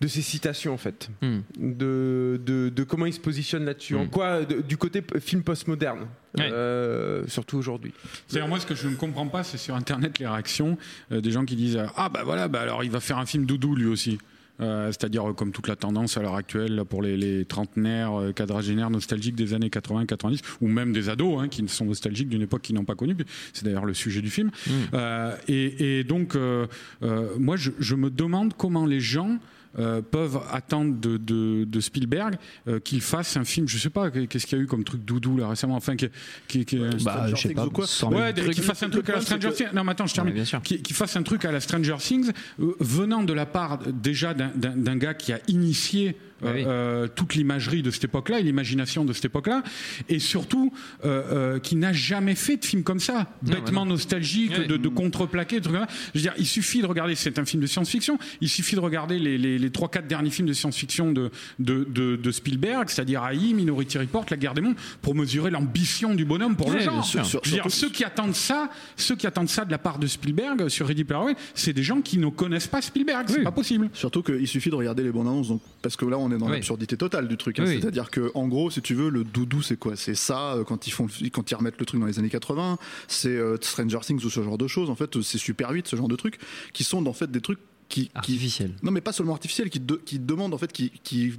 de ces citations en fait, Hmm. de, de, de comment il se positionne là-dessus, en Mm. quoi de- du côté film postmoderne, Ouais. euh, surtout aujourd'hui. C'est-à-dire, moi, ce que je ne comprends pas, c'est sur Internet les réactions euh, des gens qui disent euh, Ah, bah voilà, bah alors il va faire un film doudou lui aussi. Euh, C'est-à-dire, euh, comme toute la tendance à l'heure actuelle là, pour les, les trentenaires, euh, quadragénaires nostalgiques des années 80-90, ou même des ados hein, qui sont nostalgiques d'une époque qu'ils n'ont pas connue. C'est d'ailleurs le sujet du film. Euh, et, et donc, euh, euh, moi, je, je me demande comment les gens. Euh, peuvent attendre de, de- de Spielberg euh, qu'il fasse un film, je sais pas, qu'est-ce qu'il y a eu comme truc doudou là récemment, enfin, qui, qui, qui- Bah, Stranger je sais Things pas, ou quoi 100 000 Ouais, trucs. qu'il fasse un truc à la Stranger que- Things. Non, mais attends, je termine. bien sûr. Qu'il qu'il fasse un truc à la Stranger Things, euh, venant de la part euh, déjà d'un- d'un d'un gars qui a initié euh, Ah oui. euh, toute l'imagerie de cette époque-là et l'imagination de cette époque-là, et surtout euh, euh, qui n'a jamais fait de film comme ça, Non, bêtement bah nostalgique, Ouais. de, de contreplaqué, de trucs comme ça. Je veux dire, il suffit de regarder, c'est un film de science-fiction, il suffit de regarder les, les, les 3-4 derniers films de science-fiction de, de, de, de Spielberg, c'est-à-dire AI, Minority Report, La Guerre des Mondes, pour mesurer l'ambition du bonhomme pour le genre. sûr. Je veux dire, ceux qui attendent ça, ceux qui attendent ça de la part de Spielberg sur Ready Player One, c'est des gens qui ne connaissent pas Spielberg. C'est pas possible. Surtout qu'il suffit de regarder les bandes annonces, donc, parce que là on est dans Oui. l'absurdité totale du truc. hein. Oui. C'est-à-dire que en gros, si tu veux, le doudou c'est quoi? C'est ça euh, quand ils font, quand ils remettent le truc dans les années 80. C'est euh, Stranger Things ou ce genre de choses. En fait, c'est Super 8, ce genre de trucs qui sont en fait des trucs qui, qui Artificiel. non mais pas seulement artificiels, qui, de- qui demandent en fait, qui, qui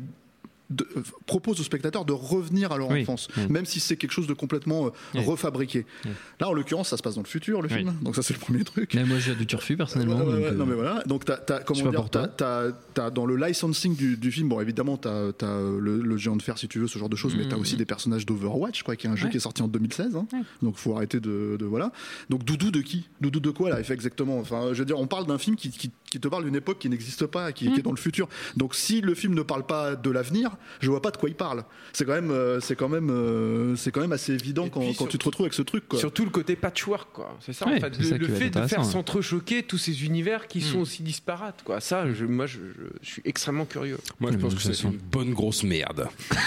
de- euh, propose aux spectateurs de revenir à leur Oui, enfance, oui. même si c'est quelque chose de complètement euh, Oui. refabriqué. Oui. Là, en l'occurrence, ça se passe dans le futur, le Oui. film. Donc ça, c'est le premier truc. Mais moi, j'ai du turfu personnellement. Ouais, ouais, donc, ouais, euh, non mais voilà. Donc t'as, comment dire, t'as, t'as- t'as dans le licensing du, du film, bon évidemment t'as, t'as le, le géant de fer si tu veux ce genre de choses, mais t'as aussi des personnages d'Overwatch, quoi, qui est un jeu Mm. Ouais. qui est sorti en 2016. hein. Donc faut arrêter de, de- voilà. Donc Doudou de qui? Doudou de quoi là fait exactement? Enfin, je veux dire, on parle d'un film qui, qui, qui te parle d'une époque qui n'existe pas, qui, Mm. qui est dans le futur. Donc si le film ne parle pas de l'avenir, je vois pas de quoi il parle. C'est quand même, euh, c'est quand même, euh, c'est quand même assez évident quand, tu te retrouves avec ce truc. Quoi. Surtout le côté patchwork, quoi. C'est ça, Ouais, en fait. c'est Le, fait de faire ouais. s'entrechoquer tous ces univers qui Hmm. sont aussi disparates, quoi. Ça, je- moi, je, je- je suis extrêmement curieux. Moi, je pense que c'est une bonne grosse merde.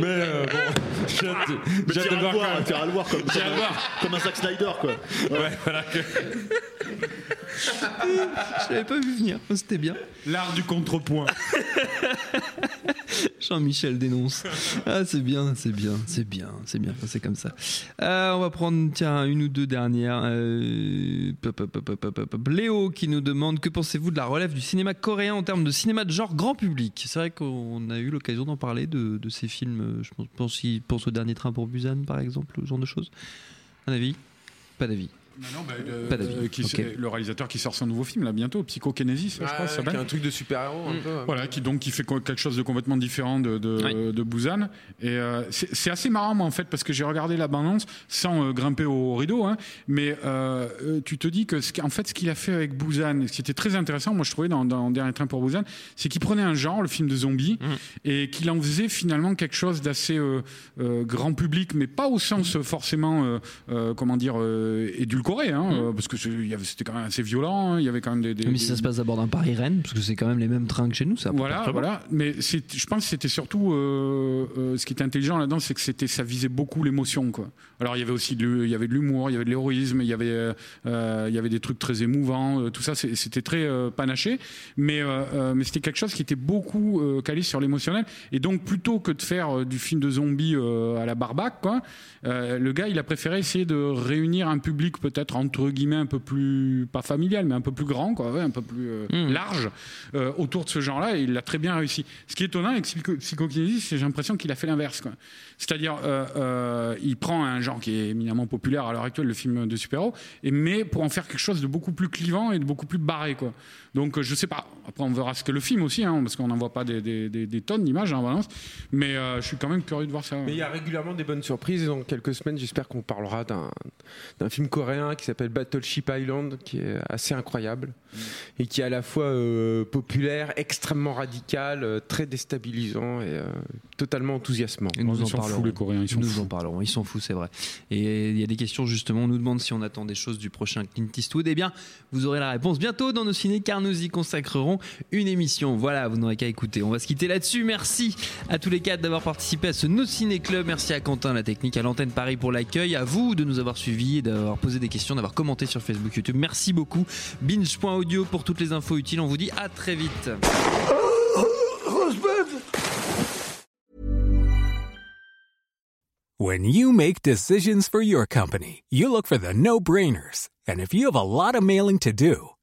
Mais euh, bon, j'ai hâte de- le voir quand même. le voir comme, un- voir. comme un Zack Snyder quoi. Ouais, voilà que- Je l'avais pas vu venir, c'était bien. L'art du contrepoint. Jean-Michel dénonce. Ah, c'est bien, c'est bien, c'est bien, c'est bien c'est comme ça. Euh, on va prendre, tiens, une ou deux dernières. Euh, pop, pop, pop. Léo qui nous demande que pensez-vous de la relève du cinéma coréen en termes de cinéma de genre grand public? C'est vrai qu'on a eu l'occasion d'en parler de, de ces films. Je pense, pense, pense au dernier train pour Busan, par exemple, ce genre de choses? Un avis? Pas d'avis. Non, non, bah, le, Pas d'avis. euh, qui- Ok. Le réalisateur qui sort son nouveau film là bientôt, Psychokinesis, je crois, ça s'appelle. un truc de super-héros, un peu. hein. Voilà, qui donc qui fait co- quelque chose de complètement différent de, de, Oui. de Busan. Et euh, c'est c'est assez marrant, moi, en fait, parce que j'ai regardé la bande sans euh, grimper au rideau, hein, mais euh, euh, tu te dis que, ce, en fait, ce qu'il a fait avec Busan, ce qui était très intéressant, moi, je trouvais dans, dans Dernier Train pour Busan, c'est qu'il prenait un genre, le film de zombies, et qu'il en faisait finalement quelque chose d'assez euh, euh, grand public, mais pas au sens euh, forcément, euh, euh, comment dire, euh, édulcoré, hein, euh, parce que c'était quand même assez violent, hein, il y avait quand même des. des- Mais si ça se passe à bord d'un Paris-Rennes, parce que c'est quand même les mêmes trains que chez nous, ça. voilà, voilà. Mais je pense que c'était surtout euh, euh, ce qui était intelligent là-dedans, c'est que c'était ça visait beaucoup l'émotion, quoi. Alors il y avait aussi il y avait de l'humour, il y avait de l'héroïsme, il y avait euh, il y avait des trucs très émouvants, tout ça, c'était très panaché. Mais mais c'était quelque chose qui était beaucoup calé sur l'émotionnel. Et donc plutôt que de faire du film de zombies à la quoi, euh, le gars il a préféré essayer de réunir un public peut-être entre guillemets un peu plus pas familial, mais un peu plus grand, quoi, ouais, un peu plus euh, Mm. large euh, autour de ce genre-là, et il l'a très bien réussi. Ce qui est étonnant avec Psycho- Psychokinesis, c'est j'ai l'impression qu'il a fait l'inverse. C'est-à-dire, euh, il prend un genre qui est éminemment populaire à l'heure actuelle, le film de super-héros, et mais pour en faire quelque chose de beaucoup plus clivant et de beaucoup plus barré. Quoi. Donc, euh, je sais pas. Après, on verra ce que le film aussi, hein, parce qu'on n'en voit pas des, des- des- des tonnes d'images en balance, mais euh, je suis quand même curieux de voir ça. Mais il y a régulièrement des bonnes surprises et dans quelques semaines, j'espère qu'on parlera d'un film coréen qui s'appelle Battleship Island, qui est assez incroyable et qui est à la fois euh, populaire, extrêmement radical, très déstabilisant et euh, totalement enthousiasmant. Et nous Ils en fous, parlerons. les Coréens, ils sont nous fous. en parlerons. Ils sont fous, c'est vrai. Et il y a des questions justement. On nous demande si on attend des choses du prochain Clint Eastwood. Eh bien, vous aurez la réponse bientôt dans nos ciné, car nous y consacrerons une émission. Voilà, vous n'aurez qu'à écouter. On va se quitter là-dessus. Merci à tous les quatre d'avoir participé à ce No Ciné Club. Merci à Quentin, la technique, à l'antenne Paris pour l'accueil. À vous de nous avoir suivis, et d'avoir posé des questions, d'avoir commenté sur Facebook, YouTube. Merci beaucoup. Binge.audio pour toutes les infos utiles. On vous dit à très vite.